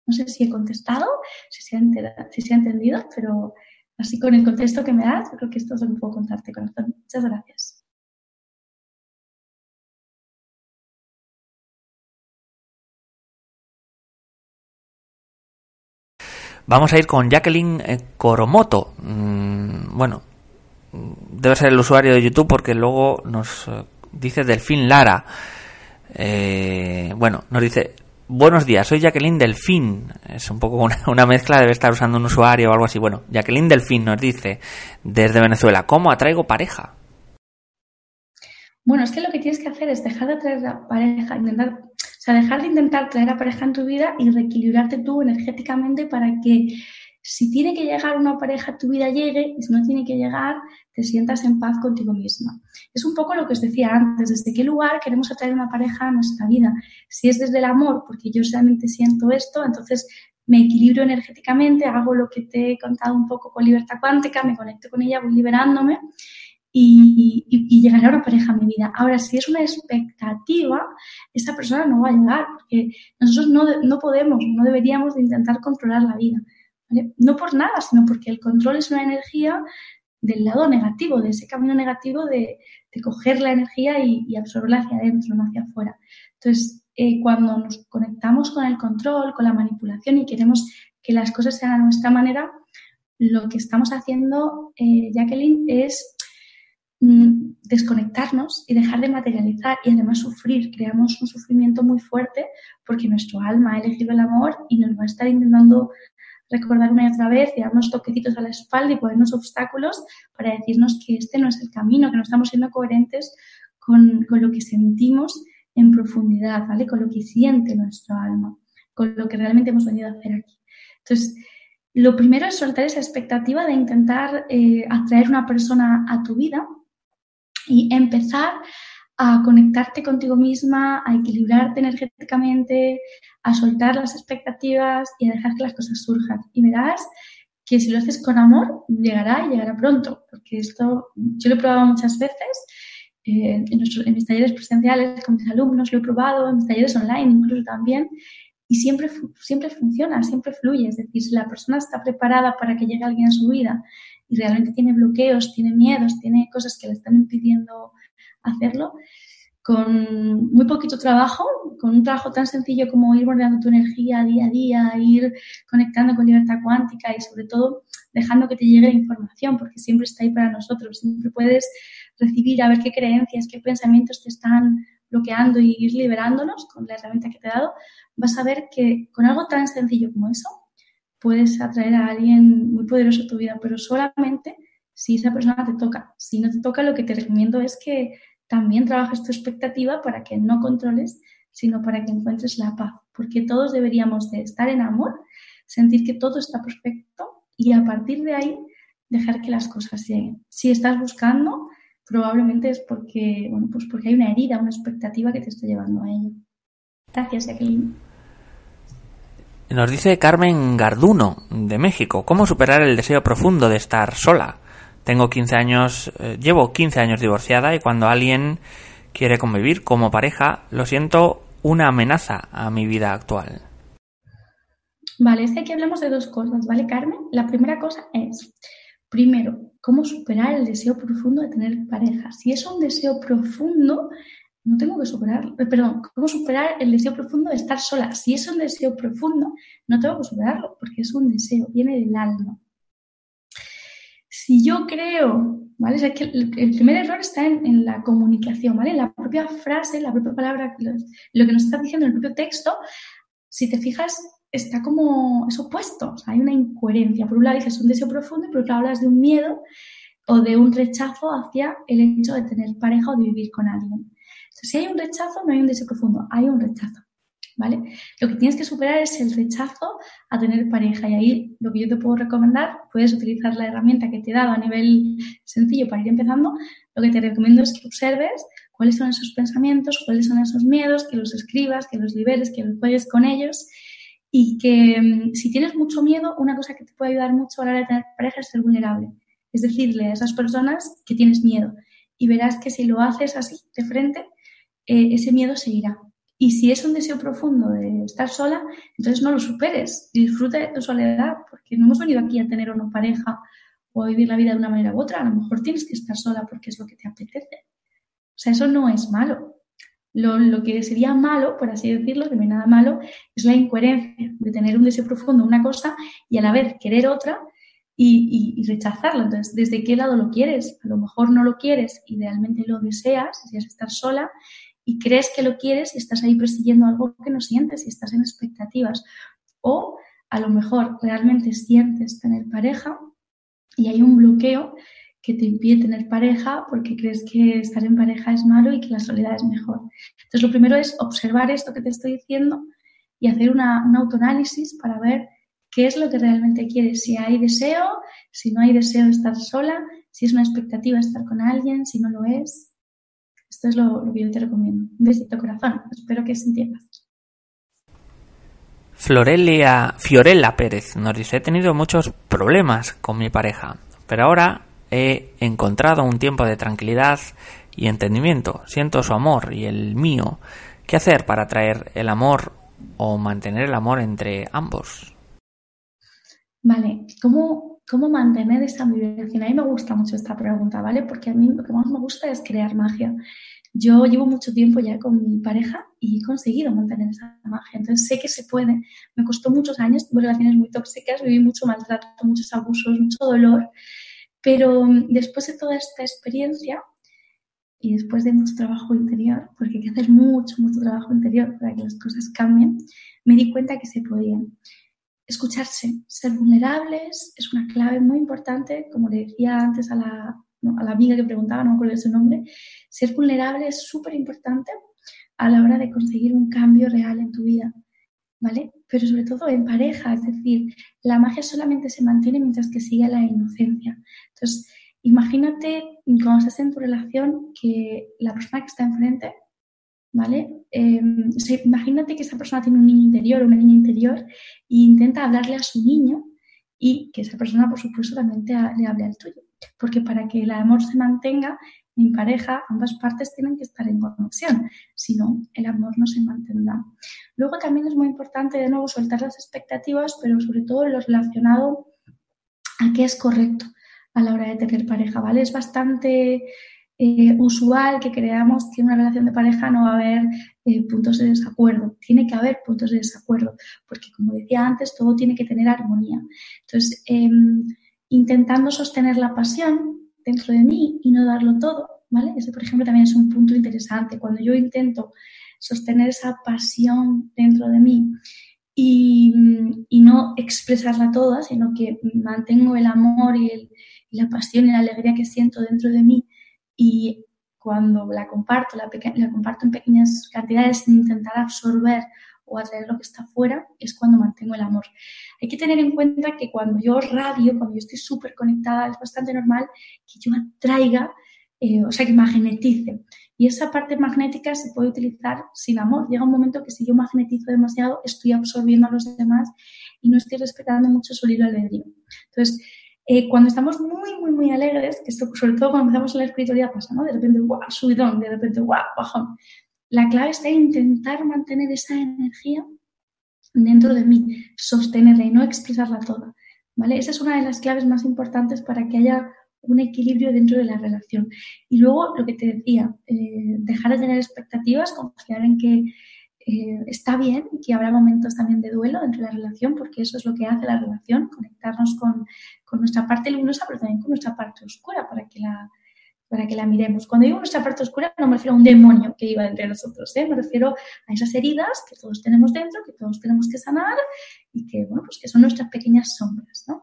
No sé si he contestado, si se ha, si se ha entendido, pero así con el contexto que me das, creo que esto es lo que puedo contarte, corazón. Muchas gracias. Vamos a ir con Jacqueline eh, Coromoto. Mm, bueno, debe ser el usuario de YouTube porque luego nos eh, dice Delfín Lara. Eh, bueno, nos dice Buenos días, soy Jacqueline Delfín. Es un poco una, mezcla, debe estar usando un usuario o algo así. Bueno, Jacqueline Delfín nos dice desde Venezuela, ¿cómo atraigo pareja? Bueno, es que lo que tienes que hacer es dejar de atraer a pareja, intentar, o sea, dejar de intentar traer a pareja en tu vida y reequilibrarte tú energéticamente para que si tiene que llegar una pareja a tu vida, llegue, y si no tiene que llegar, te sientas en paz contigo misma. Es un poco lo que os decía antes, desde qué lugar queremos atraer una pareja a nuestra vida. Si es desde el amor, porque yo realmente siento esto, entonces me equilibro energéticamente, hago lo que te he contado un poco con libertad cuántica, me conecto con ella, voy liberándome y, y, llegará una pareja a mi vida. Ahora, si es una expectativa, esa persona no va a llegar, porque nosotros no, no podemos, no deberíamos de intentar controlar la vida. No por nada, sino porque el control es una energía del lado negativo, de ese camino negativo de, coger la energía y, absorberla hacia adentro, no hacia afuera. Entonces, eh, cuando nos conectamos con el control, con la manipulación y queremos que las cosas sean a nuestra manera, lo que estamos haciendo, eh, Jacqueline, es mm, desconectarnos y dejar de materializar y además sufrir. Creamos un sufrimiento muy fuerte porque nuestro alma ha elegido el amor y nos va a estar intentando recordar una y otra vez y darnos toquecitos a la espalda y ponernos obstáculos para decirnos que este no es el camino, que no estamos siendo coherentes con, con lo que sentimos en profundidad, ¿vale? Con lo que siente nuestro alma, con lo que realmente hemos venido a hacer aquí. Entonces, lo primero es soltar esa expectativa de intentar eh, atraer una persona a tu vida y empezar a conectarte contigo misma, a equilibrarte energéticamente, a soltar las expectativas y a dejar que las cosas surjan. Y verás que si lo haces con amor, llegará y llegará pronto, porque esto yo lo he probado muchas veces eh, en, mis talleres presenciales con mis alumnos, lo he probado en mis talleres online incluso también, y siempre, siempre funciona, siempre fluye. Es decir, si la persona está preparada para que llegue alguien a su vida y realmente tiene bloqueos, tiene miedos, tiene cosas que le están impidiendo hacerlo, con muy poquito trabajo, con un trabajo tan sencillo como ir bordeando tu energía día a día, ir conectando con libertad cuántica y sobre todo dejando que te llegue la información, porque siempre está ahí para nosotros, siempre puedes recibir a ver qué creencias, qué pensamientos te están bloqueando y ir liberándolos con la herramienta que te he dado, vas a ver que con algo tan sencillo como eso puedes atraer a alguien muy poderoso a tu vida, pero solamente si esa persona te toca. Si no te toca, lo que te recomiendo es que también trabajes tu expectativa para que no controles, sino para que encuentres la paz, porque todos deberíamos de estar en amor, sentir que todo está perfecto y a partir de ahí dejar que las cosas lleguen. Si estás buscando, probablemente es porque, bueno, pues porque hay una herida, una expectativa que te está llevando a ello. Gracias, Jacqueline. Nos dice Carmen Garduno, de México, ¿cómo superar el deseo profundo de estar sola? Tengo 15 años, eh, llevo 15 años divorciada y cuando alguien quiere convivir como pareja, lo siento una amenaza a mi vida actual. Vale, es que aquí hablamos de dos cosas, ¿vale, Carmen? La primera cosa es, primero, cómo superar el deseo profundo de tener pareja. Si es un deseo profundo, no tengo que superar, eh, perdón, cómo superar el deseo profundo de estar sola. Si es un deseo profundo, no tengo que superarlo, porque es un deseo, viene del alma si yo creo, ¿vale? O que el, primer error está en, la comunicación, ¿vale? La propia frase, la propia palabra, lo, que nos está diciendo el propio texto, si te fijas, está como, es opuesto, sea, hay una incoherencia. Por un lado dices un deseo profundo y por otro lado hablas de un miedo o de un rechazo hacia el hecho de tener pareja o de vivir con alguien. Entonces, si hay un rechazo, no hay un deseo profundo, hay un rechazo. Lo que tienes que superar es el rechazo a tener pareja y ahí lo que yo te puedo recomendar, puedes utilizar la herramienta que te he dado a nivel sencillo para ir empezando, lo que te recomiendo es que observes cuáles son esos pensamientos, cuáles son esos miedos, que los escribas, que los liberes, que los juegues con ellos y que mm, si tienes mucho miedo, una cosa que te puede ayudar mucho a la hora de tener pareja es ser vulnerable. Es decirle a esas personas que tienes miedo y verás que si lo haces así, de frente, eh, ese miedo se irá y si es un deseo profundo de estar sola, entonces no lo superes. Disfruta de tu soledad, porque no hemos venido aquí a tener una pareja o a vivir la vida de una manera u otra. A lo mejor tienes que estar sola porque es lo que te apetece. O sea, eso no es malo. Lo, lo, que sería malo, por así decirlo, que no hay nada malo, es la incoherencia de tener un deseo profundo una cosa y a la vez querer otra y, y, y rechazarlo. Entonces, ¿desde qué lado lo quieres? A lo mejor no lo quieres, idealmente lo deseas, deseas estar sola y crees que lo quieres y estás ahí persiguiendo algo que no sientes y estás en expectativas. O a lo mejor realmente sientes tener pareja y hay un bloqueo que te impide tener pareja porque crees que estar en pareja es malo y que la soledad es mejor. Entonces, lo primero es observar esto que te estoy diciendo y hacer una, un autoanálisis para ver qué es lo que realmente quieres. Si hay deseo, si no hay deseo de estar sola, si es una expectativa estar con alguien, si no lo es. Esto es lo, que yo te recomiendo. Un besito corazón. Espero que se entienda. Florelia, Fiorella Pérez nos dice, he tenido muchos problemas con mi pareja, pero ahora he encontrado un tiempo de tranquilidad y entendimiento. Siento su amor y el mío. ¿Qué hacer para traer el amor o mantener el amor entre ambos? Vale, ¿cómo ¿Cómo mantener esa vibración? A mí me gusta mucho esta pregunta, ¿vale? Porque a mí lo que más me gusta es crear magia. Yo llevo mucho tiempo ya con mi pareja y he conseguido mantener esa magia. Entonces sé que se puede. Me costó muchos años, tuve relaciones muy tóxicas, viví mucho maltrato, muchos abusos, mucho dolor. Pero mm, después de toda esta experiencia y después de mucho trabajo interior, porque hay que hacer mucho, mucho trabajo interior para que las cosas cambien, me di cuenta que se podían escucharse, ser vulnerables es una clave muy importante, como le decía antes a la, a la amiga que preguntaba, no me acuerdo de su nombre, ser vulnerable es súper importante a la hora de conseguir un cambio real en tu vida, ¿vale? Pero sobre todo en pareja, es decir, la magia solamente se mantiene mientras que siga la inocencia. Entonces, imagínate cuando estás en tu relación que la persona que está enfrente ¿vale? Em, imagínate que esa persona tiene un niño interior o una niña interior e intenta hablarle a su niño y que esa persona, por supuesto, también le hable al tuyo. Porque para que el amor se mantenga en pareja, ambas partes tienen que estar en conexión, si no, el amor no se mantendrá. Luego también es muy importante, de nuevo, soltar las expectativas, pero sobre todo lo relacionado a qué es correcto. a la hora de tener pareja, ¿vale? Es bastante eh, usual que creamos que en una relación de pareja no va a haber eh, puntos de desacuerdo. Tiene que haber puntos de desacuerdo, porque como decía antes, todo tiene que tener armonía. Entonces, em, intentando sostener la pasión dentro de mí y no darlo todo, ¿vale? Ese, por ejemplo, también es un punto interesante. Cuando yo intento sostener esa pasión dentro de mí y, no expresarla toda, sino que mantengo el amor y, y la pasión y la alegría que siento dentro de mí y cuando la comparto, la, la comparto en pequeñas cantidades sin intentar absorber o atraer lo que está fuera, es cuando mantengo el amor. Hay que tener en cuenta que cuando yo radio, cuando yo estoy súper conectada, es bastante normal que yo atraiga, eh, o sea, que magnetice. Y esa parte magnética se puede utilizar sin amor. Llega un momento que si yo magnetizo demasiado, estoy absorbiendo a los demás y no estoy respetando mucho su libre albedrío. Entonces, eh, cuando estamos muy, muy, muy alegres, esto sobre todo cuando empezamos en la espiritualidad pasa, ¿no? De repente, guau, subidón, de repente, guau, bajón. La clave está en intentar mantener esa energía dentro de mí, sostenerla y no expresarla toda, ¿vale? Esa es una de las claves más importantes para que haya un equilibrio dentro de la relación. Y luego, lo que te decía, eh, dejar de tener expectativas, confiar en que eh, está bien y que habrá momentos también de duelo dentro de la relación, porque eso es lo que hace la relación, conectarnos con, con nuestra parte luminosa, pero también con nuestra parte oscura para que la, para que la miremos. Cuando digo nuestra parte oscura, no me refiero a un demonio que iba entre nosotros, ¿eh? me refiero a esas heridas que todos tenemos dentro, que todos tenemos que sanar y que, bueno, pues que son nuestras pequeñas sombras, ¿no?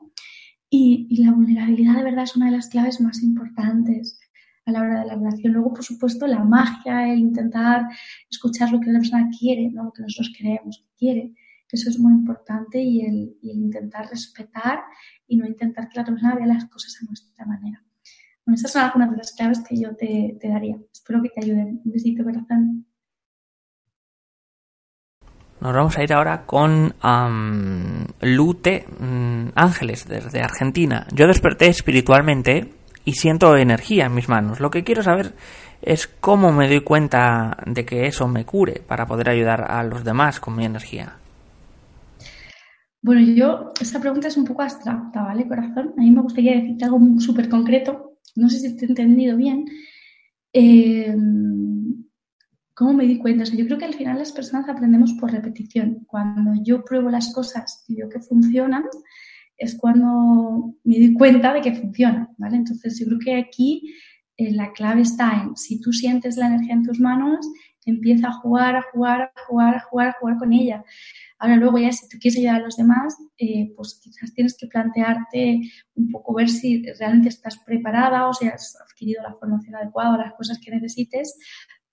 Y, y la vulnerabilidad de verdad es una de las claves más importantes a la hora de la relación. Luego, por supuesto, la magia, el intentar escuchar lo que la persona quiere, no lo que nosotros creemos que quiere. Eso es muy importante y el, intentar respetar y no intentar que la persona vea las cosas a nuestra manera. Bueno, esas son algunas de las claves que yo te, daría. Espero que te ayuden. Un besito, corazón. Nos vamos a ir ahora con Lute mm, Ángeles desde Argentina. Yo desperté espiritualmente y siento energía en mis manos. Lo que quiero saber es cómo me doy cuenta de que eso me cure para poder ayudar a los demás con mi energía. Bueno, yo, esa pregunta es un poco abstracta, ¿vale, corazón? A mí me gustaría decirte algo súper concreto. No sé si te he entendido bien. Eh, ¿Cómo me di cuenta? yo creo que al final las personas aprendemos por repetición. Cuando yo pruebo las cosas y veo que funcionan, es cuando me doy cuenta de que funciona, ¿vale? Entonces yo creo que aquí eh, la clave está en si tú sientes la energía en tus manos, empieza a jugar, a jugar, a jugar, a jugar, jugar con ella. Ahora luego ya si tú quieres ayudar a los demás, eh, pues quizás tienes que plantearte un poco ver si realmente estás preparada o si has adquirido la formación adecuada o las cosas que necesites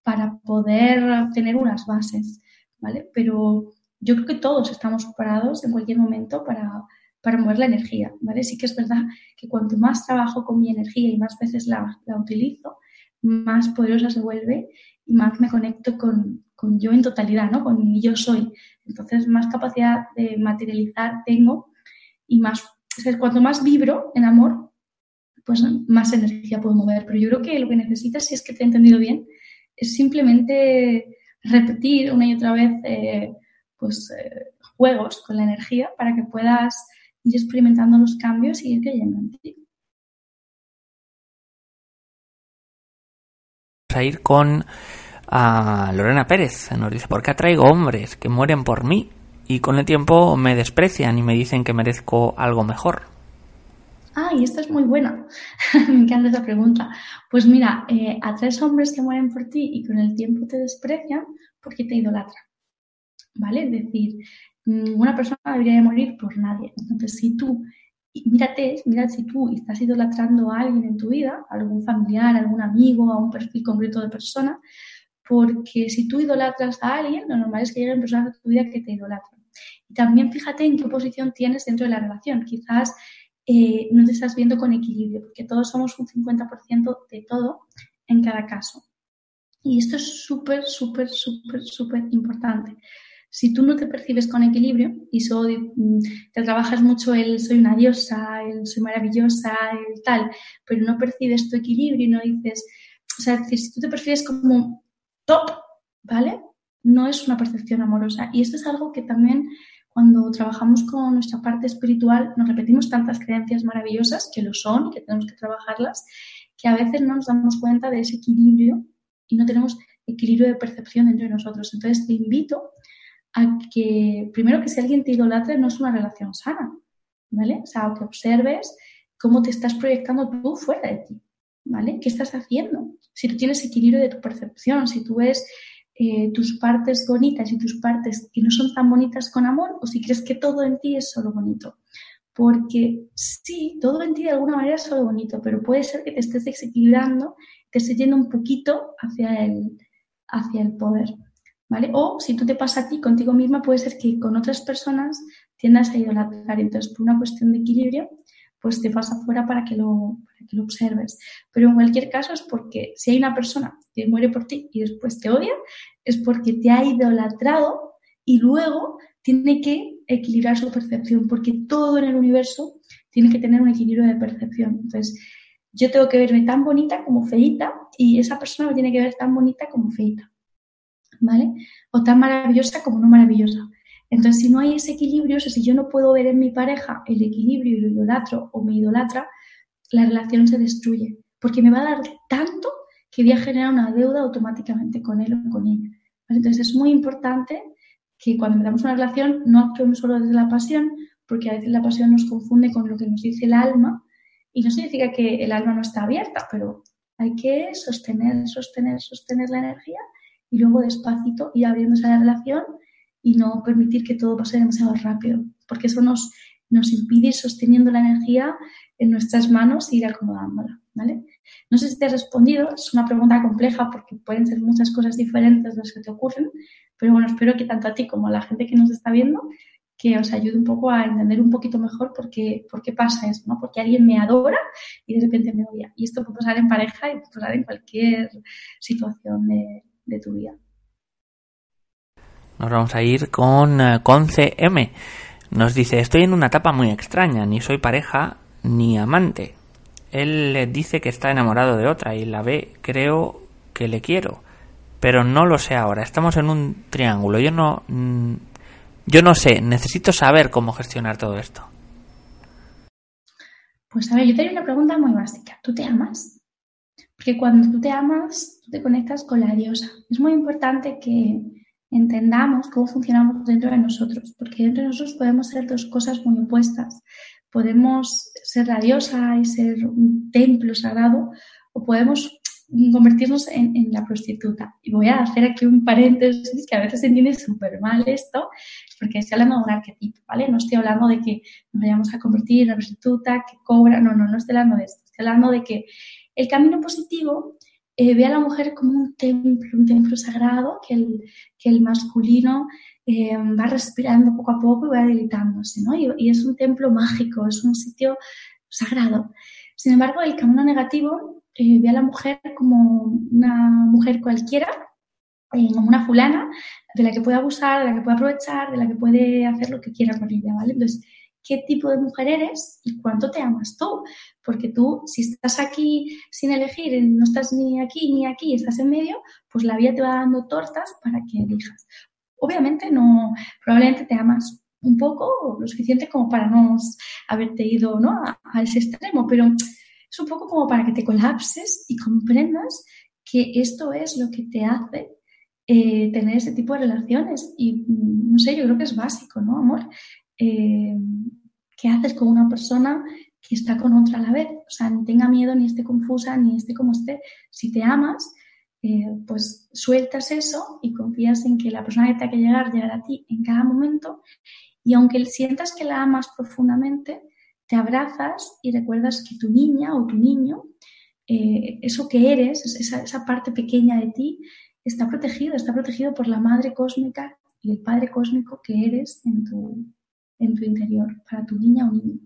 para poder tener unas bases, ¿vale? Pero yo creo que todos estamos preparados en cualquier momento para, para mover la energía, ¿vale? Sí que es verdad que cuanto más trabajo con mi energía y más veces la, utilizo, más poderosa se vuelve y más me conecto con, yo en totalidad, ¿no? Con mi yo soy. Entonces, más capacidad de materializar tengo y más, o cuanto más vibro en amor, pues más energía puedo mover. Pero yo creo que lo que necesitas, si es que te he entendido bien, es simplemente repetir una y otra vez eh, pues, eh, juegos con la energía para que puedas ir experimentando los cambios y ir creyendo en ti. Vamos a ir con Lorena Pérez. Nos dice, ¿por qué atraigo hombres que mueren por mí y con el tiempo me desprecian y me dicen que merezco algo mejor? Ah, y esta es muy buena. me encanta esa pregunta. Pues mira, eh, atraes hombres que mueren por ti y con el tiempo te desprecian porque te idolatran. ¿Vale? Es decir, ninguna persona debería morir por nadie. Entonces, si tú, mírate, mira si tú estás idolatrando a alguien en tu vida, algún familiar, algún amigo, a un perfil concreto de persona, porque si tú idolatras a alguien, lo normal es que lleguen personas a tu vida que te idolatran. Y también fíjate en qué posición tienes dentro de la relación. Quizás eh, no te estás viendo con equilibrio, porque todos somos un 50% de todo en cada caso. Y esto es súper, súper, súper, súper importante si tú no te percibes con equilibrio y soy, mm, te trabajas mucho el soy una diosa, el soy maravillosa, el tal, pero no percibes tu equilibrio y no dices, o sea, decir, si tú te percibes como top, ¿vale? No es una percepción amorosa. Y esto es algo que también cuando trabajamos con nuestra parte espiritual, nos repetimos tantas creencias maravillosas que lo son, que tenemos que trabajarlas, que a veces no nos damos cuenta de ese equilibrio y no tenemos equilibrio de percepción entre nosotros. Entonces te invito a que, primero que si alguien te idolatra no es una relación sana, ¿vale? O sea, que observes cómo te estás proyectando tú fuera de ti, ¿vale? ¿Qué estás haciendo? Si tú tienes equilibrio de tu percepción, si tú ves eh, tus partes bonitas y tus partes que no son tan bonitas con amor, o si crees que todo en ti es solo bonito. Porque sí, todo en ti de alguna manera es solo bonito, pero puede ser que te estés desequilibrando, te estés yendo un poquito hacia el, hacia el poder. O si tú te pasa a ti contigo misma, puede ser que con otras personas tiendas a idolatrar. Entonces, por una cuestión de equilibrio, pues te pasa afuera para que, lo, para que lo observes. Pero en cualquier caso es porque si hay una persona que muere por ti y después te odia, es porque te ha idolatrado y luego tiene que equilibrar su percepción, porque todo en el universo tiene que tener un equilibrio de percepción. Entonces, yo tengo que verme tan bonita como feita y esa persona me tiene que ver tan bonita como feita, ¿vale? O tan maravillosa como no maravillosa. Entonces, si no hay ese equilibrio, o sea, si yo no puedo ver en mi pareja el equilibrio y lo idolatro o me idolatra, la relación se destruye, porque me va a dar tanto que voy a generar una deuda automáticamente con él o con ella. Entonces, es muy importante que cuando empezamos una relación no actuemos solo desde la pasión, porque a veces la pasión nos confunde con lo que nos dice el alma y no significa que el alma no está abierta, pero hay que sostener, sostener, sostener la energía y luego despacito ir abriéndose a la relación y no permitir que todo pase demasiado rápido, porque eso nos, nos impide ir sosteniendo la energía en nuestras manos e ir acomodándola. ¿vale? No sé si te he respondido, es una pregunta compleja porque pueden ser muchas cosas diferentes las que te ocurren, pero bueno, espero que tanto a ti como a la gente que nos está viendo que os ayude un poco a entender un poquito mejor por qué, por qué pasa eso, ¿no? Porque alguien me adora y de repente me odia. Y esto puede pasar en pareja y puede pasar en cualquier situación de, de tu vida. Nos vamos a ir con, eh, con CM. Nos dice, estoy en una etapa muy extraña, ni soy pareja ni amante. Él le dice que está enamorado de otra y la ve, creo que le quiero, pero no lo sé ahora. Estamos en un triángulo. Yo no, mm, yo no sé. Necesito saber cómo gestionar todo esto. Pues a ver, yo tengo una pregunta muy básica. ¿Tú te amas? Porque cuando tú te amas, tú te conectas con la diosa. Es muy importante que, entendamos cómo funcionamos dentro de nosotros, porque dentro de nosotros podemos ser dos cosas muy opuestas. Podemos ser la diosa y ser un templo sagrado, o podemos convertirnos en, la prostituta. Y voy a hacer aquí un paréntesis que a veces se entiende súper mal esto, porque estoy hablando de un arquetipo, ¿vale? No estoy hablando de que nos vayamos a convertir en la prostituta que cobra, no, no, no estoy hablando de esto. Estoy hablando de que el camino positivo eh, ve a la mujer como un templo, un templo sagrado que el, que el masculino eh, va respirando poco a poco y va debilitándose, ¿no? Y, es un templo mágico, es un sitio sagrado. Sin embargo, el camino negativo eh, ve a la mujer como una mujer cualquiera, como una fulana, de la que puede abusar, de la que puede aprovechar, de la que puede hacer lo que quiera con ella, ¿vale? Entonces, qué tipo de mujer eres y cuánto te amas tú. Porque tú, si estás aquí sin elegir, no estás ni aquí ni aquí, estás en medio, pues la vida te va dando tortas para que elijas. Obviamente no, probablemente te amas un poco, lo suficiente como para no haberte ido ¿no? a, ese extremo, pero es un poco como para que te colapses y comprendas que esto es lo que te hace eh, tener ese tipo de relaciones. Y no sé, yo creo que es básico, ¿no, amor? Eh, qué haces con una persona que está con otra a la vez. O sea, ni tenga miedo, ni esté confusa, ni esté como esté. Si te amas, eh, pues sueltas eso y confías en que la persona que te ha que llegar llegará a ti en cada momento. Y aunque sientas que la amas profundamente, te abrazas y recuerdas que tu niña o tu niño, eh, eso que eres, esa, esa parte pequeña de ti, está protegido, está protegido por la madre cósmica y el padre cósmico que eres en tu, en tu interior para tu niña o niño.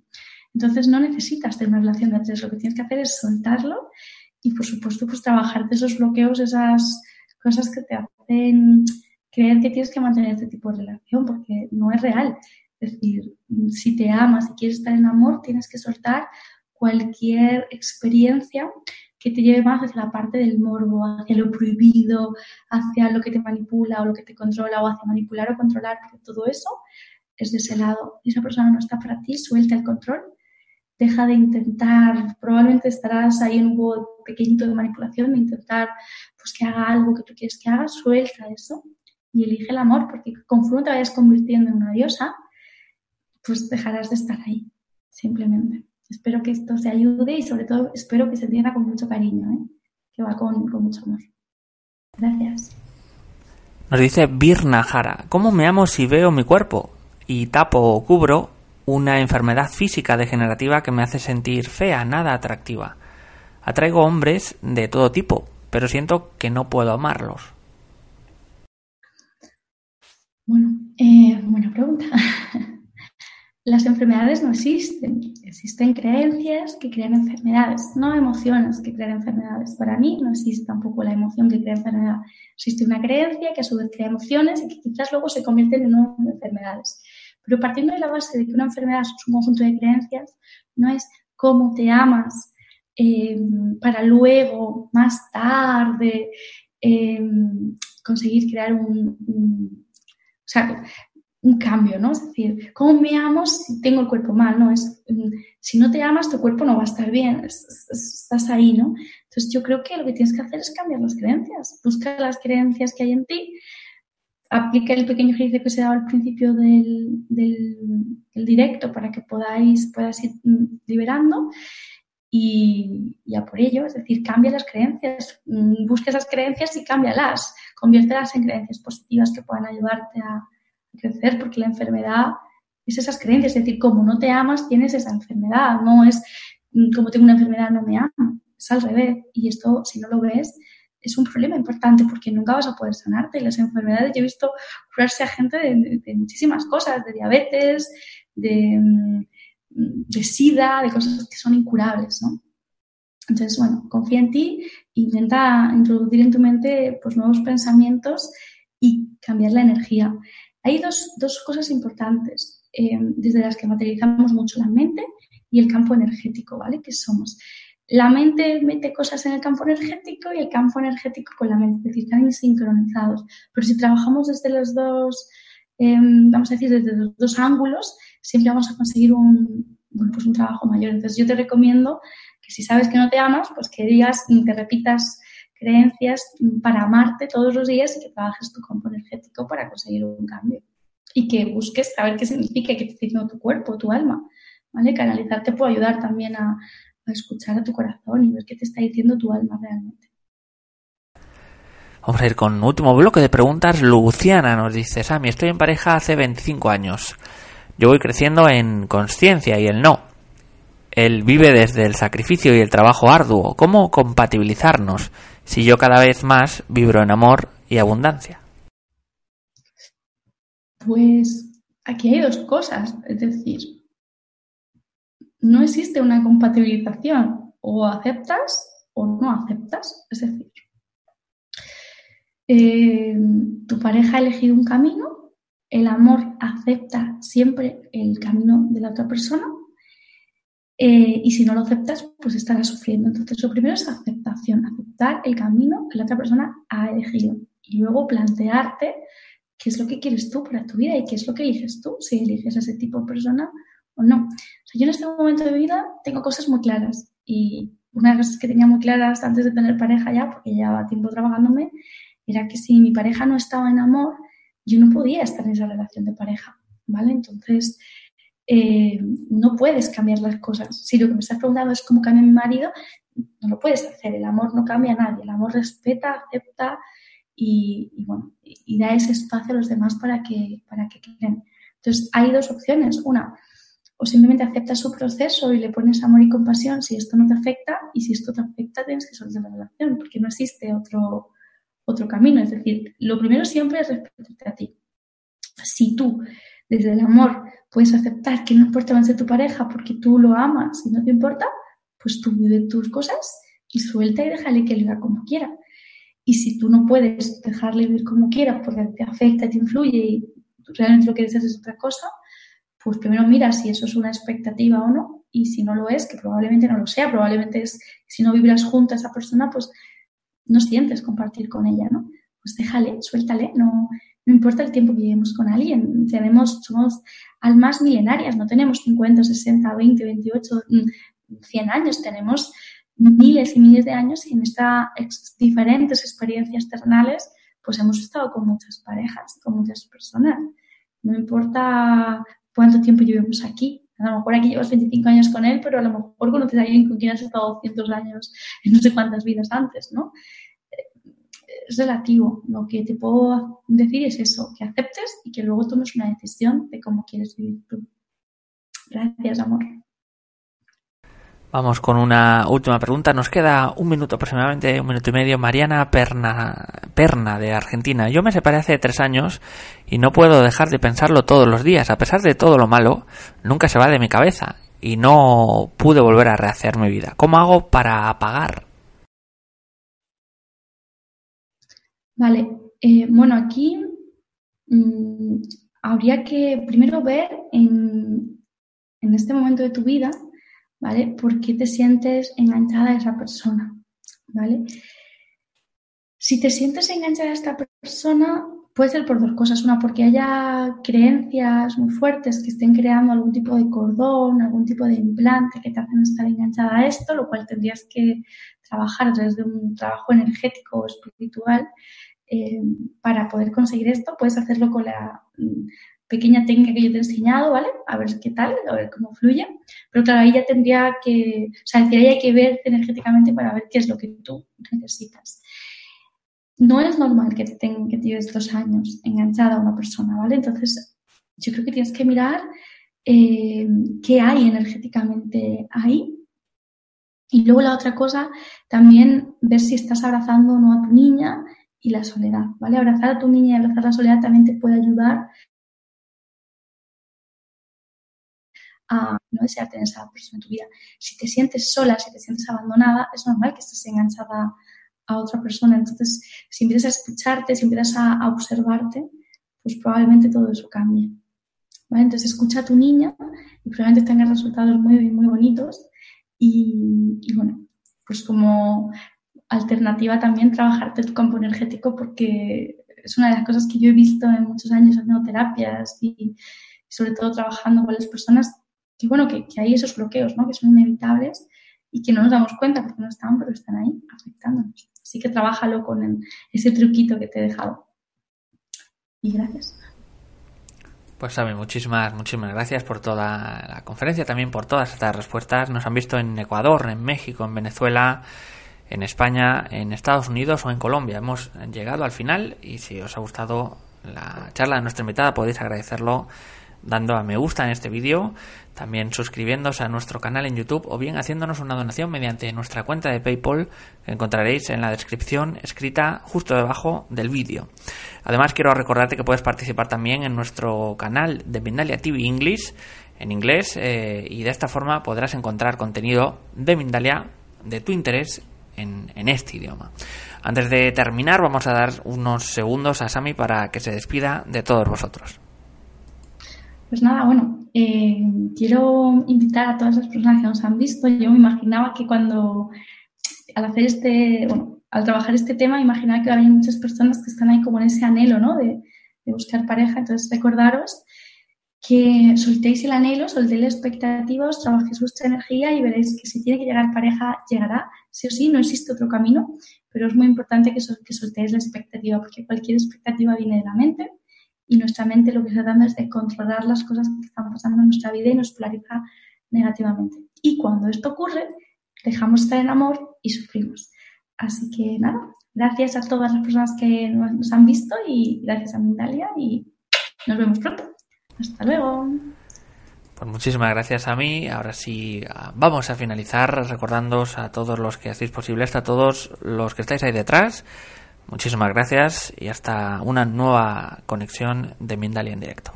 Entonces no necesitas tener una relación de tres, lo que tienes que hacer es soltarlo y por supuesto pues trabajar de esos bloqueos, esas cosas que te hacen creer que tienes que mantener este tipo de relación porque no es real. Es decir, si te amas y quieres estar en amor, tienes que soltar cualquier experiencia que te lleve más hacia la parte del morbo, hacia lo prohibido, hacia lo que te manipula o lo que te controla o hacia manipular o controlar, porque todo eso es de ese lado y esa persona no está para ti, suelta el control, deja de intentar, probablemente estarás ahí en un juego pequeñito de manipulación, de intentar pues que haga algo que tú quieres que haga, suelta eso y elige el amor, porque conforme te vayas convirtiendo en una diosa, pues dejarás de estar ahí, simplemente. Espero que esto te ayude y sobre todo espero que se entienda con mucho cariño, ¿eh? que va con, con mucho amor. Gracias. Nos dice Birna Jara, ¿cómo me amo si veo mi cuerpo y tapo o cubro una enfermedad física degenerativa que me hace sentir fea, nada atractiva? Atraigo hombres de todo tipo, pero siento que no puedo amarlos. Bueno, eh, buena pregunta. Las enfermedades no existen. Existen creencias que crean enfermedades, no emociones que crean enfermedades. Para mí no existe tampoco la emoción que crea enfermedad. Existe una creencia que a su vez crea emociones y que quizás luego se convierten en enfermedades. Pero partiendo de la base de que una enfermedad es un conjunto de creencias, no es cómo te amas eh, para luego, más tarde, eh, conseguir crear un, o sea, un cambio, ¿no? Es decir, ¿cómo me amo si tengo el cuerpo mal? No, es, mm, si no te amas, tu cuerpo no va a estar bien, estás ahí, ¿no? Entonces yo creo que lo que tienes que hacer es cambiar las creencias, busca las creencias que hay en ti, aplica el pequeño ejercicio que se daba al principio del, directo para que podáis, puedas ir mm, liberando y ya por ello, es decir, cambia las creencias, mm, busca esas creencias y cámbialas, conviértelas en creencias positivas que puedan ayudarte a, crecer, porque la enfermedad es esas creencias, es decir, como no te amas, tienes esa enfermedad, no es mm, como tengo una enfermedad, no me amo, es al revés. Y esto, si no lo ves, es un problema importante porque nunca vas a poder sanarte. Las enfermedades, yo he visto curarse a gente de, muchísimas cosas, de diabetes, de, mm, de, sida, de cosas que son incurables, ¿no? Entonces, bueno, confía en ti, intenta introducir en tu mente pues, nuevos pensamientos y cambiar la energía. Hay dos, dos cosas importantes eh, desde las que materializamos mucho la mente y el campo energético, ¿vale? Que somos. La mente mete cosas en el campo energético y el campo energético con la mente, es decir, están sincronizados. Pero si trabajamos desde los dos, em, vamos a decir, desde los dos ángulos, siempre vamos a conseguir un, bueno, pues un trabajo mayor. Entonces yo te recomiendo que si sabes que no te amas, pues que digas, te repitas creencias para amarte todos los días y que trabajes tu campo energético para conseguir un cambio. Y que busques saber qué significa, qué te está tu cuerpo, tu alma. ¿Vale? Canalizarte puede ayudar también a, a escuchar a tu corazón y ver qué te está diciendo tu alma realmente. Vamos a ir con un último bloque de preguntas. Luciana nos dice, Sami, estoy en pareja hace 25 años. Yo voy creciendo en conciencia y él no. Él vive desde el sacrificio y el trabajo arduo. ¿Cómo compatibilizarnos? si yo cada vez más vibro en amor y abundancia? Pues aquí hay dos cosas, es decir, no existe una compatibilización, o aceptas o no aceptas, es decir, eh, tu pareja ha elegido un camino, el amor acepta siempre el camino de la otra persona eh, y si no lo aceptas, pues estarás sufriendo. Entonces, lo primero es aceptación, aceptar el camino que la otra persona ha elegido y luego plantearte qué es lo que quieres tú para tu vida y qué es lo que eliges tú, si eliges a ese tipo de persona o no. Yo en este momento de vida tengo cosas muy claras y una de las cosas que tenía muy claras antes de tener pareja ya, porque llevaba tiempo trabajándome, era que si mi pareja no estaba en amor, yo no podía estar en esa relación de pareja, ¿vale? Entonces, eh, no puedes cambiar las cosas. Si lo que me estás preguntando es cómo cambia mi marido, no lo puedes hacer. El amor no cambia a nadie. El amor respeta, acepta y, bueno, y da ese espacio a los demás para que, para que creen. Entonces, hay dos opciones. Una, o simplemente aceptas su proceso y le pones amor y compasión si esto no te afecta, y si esto te afecta, tienes que soltar la relación, porque no existe otro, otro camino. Es decir, lo primero siempre es respetarte a ti. Si tú, desde el amor, puedes aceptar que no importa más de tu pareja porque tú lo amas y no te importa, pues tú vive tus cosas y suelta y déjale que viva como quiera. Y si tú no puedes dejarle vivir como quiera porque te afecta, te influye y realmente lo que deseas es otra cosa, pues primero mira si eso es una expectativa o no. Y si no lo es, que probablemente no lo sea, probablemente es si no vibras junto a esa persona, pues no sientes compartir con ella, ¿no? pues déjale, suéltale, no, no importa el tiempo que llevemos con alguien, tenemos, somos almas milenarias, no tenemos 50, 60, 20, 28, 100 años, tenemos miles y miles de años y en estas diferentes experiencias terrenales, pues hemos estado con muchas parejas, con muchas personas. No importa cuánto tiempo llevemos aquí. A lo mejor aquí llevas 25 años con él, pero a lo mejor conoces a alguien con quien has estado 200 años en no sé cuántas vidas antes, ¿no? Es relativo. Lo que te puedo decir es eso, que aceptes y que luego tomes una decisión de cómo quieres vivir tú. Gracias, amor. Vamos con una última pregunta. Nos queda un minuto aproximadamente, un minuto y medio. Mariana Perna, Perna de Argentina. Yo me separé hace tres años y no puedo dejar de pensarlo todos los días. A pesar de todo lo malo, nunca se va de mi cabeza y no pude volver a rehacer mi vida. ¿Cómo hago para apagar? Vale, eh, bueno, aquí mmm, habría que primero ver en, en este momento de tu vida ¿vale? ¿Por qué te sientes enganchada a esa persona? ¿Vale? Si te sientes enganchada a esta persona, puede ser por dos cosas. Una, porque haya creencias muy fuertes que estén creando algún tipo de cordón, algún tipo de implante que te hacen estar enganchada a esto, lo cual tendrías que trabajar desde un trabajo energético o espiritual eh, para poder conseguir esto. Puedes hacerlo con la pequeña técnica que yo te he enseñado, ¿vale? A ver qué tal, a ver cómo fluye. Pero claro, ahí ya tendría que, o sea, ahí hay que ver energéticamente para ver qué es lo que tú necesitas. No es normal que te, tengan, que lleves dos años enganchada a una persona, ¿vale? Entonces, yo creo que tienes que mirar eh, qué hay energéticamente ahí. Y luego la otra cosa, también ver si estás abrazando o no a tu niña y la soledad, ¿vale? Abrazar a tu niña y abrazar la soledad también te puede ayudar a no desear tener esa persona en tu vida. Si te sientes sola, si te sientes abandonada, es normal que estés enganchada a otra persona. Entonces, si empiezas a escucharte, si empiezas a, observarte, pues probablemente todo eso cambie. ¿Vale? Entonces, escucha a tu niña y probablemente tengas resultados muy, muy bonitos. Y, y bueno, pues como alternativa también trabajarte tu campo energético porque es una de las cosas que yo he visto en muchos años haciendo terapias y sobre todo trabajando con las personas que bueno, que, hay esos bloqueos, ¿no? Que son inevitables y que no nos damos cuenta porque no están, pero están ahí afectándonos. Así que trabájalo con ese truquito que te he dejado. Y gracias. Pues Sami, muchísimas, muchísimas gracias por toda la conferencia, también por todas estas respuestas. Nos han visto en Ecuador, en México, en Venezuela, en España, en Estados Unidos o en Colombia. Hemos llegado al final y si os ha gustado la charla de nuestra invitada podéis agradecerlo dando a me gusta en este vídeo, también suscribiéndose a nuestro canal en YouTube o bien haciéndonos una donación mediante nuestra cuenta de PayPal que encontraréis en la descripción escrita justo debajo del vídeo. Además quiero recordarte que puedes participar también en nuestro canal de Mindalia TV English en inglés eh, y de esta forma podrás encontrar contenido de Mindalia de tu interés en, en, este idioma. Antes de terminar, vamos a dar unos segundos a Sami para que se despida de todos vosotros. Pues nada, bueno, eh, quiero invitar a todas las personas que nos han visto. Yo me imaginaba que cuando, al hacer este, bueno, al trabajar este tema, imaginaba que había muchas personas que están ahí como en ese anhelo, ¿no? De, buscar pareja. Entonces, recordaros que soltéis el anhelo, soltéis la expectativa, os trabajéis vuestra energía y veréis que si tiene que llegar pareja, llegará. Sí o sí, no existe otro camino, pero es muy importante que, que soltéis la expectativa, porque cualquier expectativa viene de la mente y nuestra mente lo que se trata es de controlar las cosas que están pasando en nuestra vida y nos polariza negativamente. Y cuando esto ocurre, dejamos estar en amor y sufrimos. Así que nada, gracias a todas las personas que nos han visto y gracias a Mindalia y nos vemos pronto. Hasta luego. Pues muchísimas gracias a mí. Ahora sí, ah, vamos a finalizar recordándoos a todos los que hacéis posible a todos los que estáis ahí detrás Muchísimas gracias y hasta una nueva conexión de Mindalia en directo.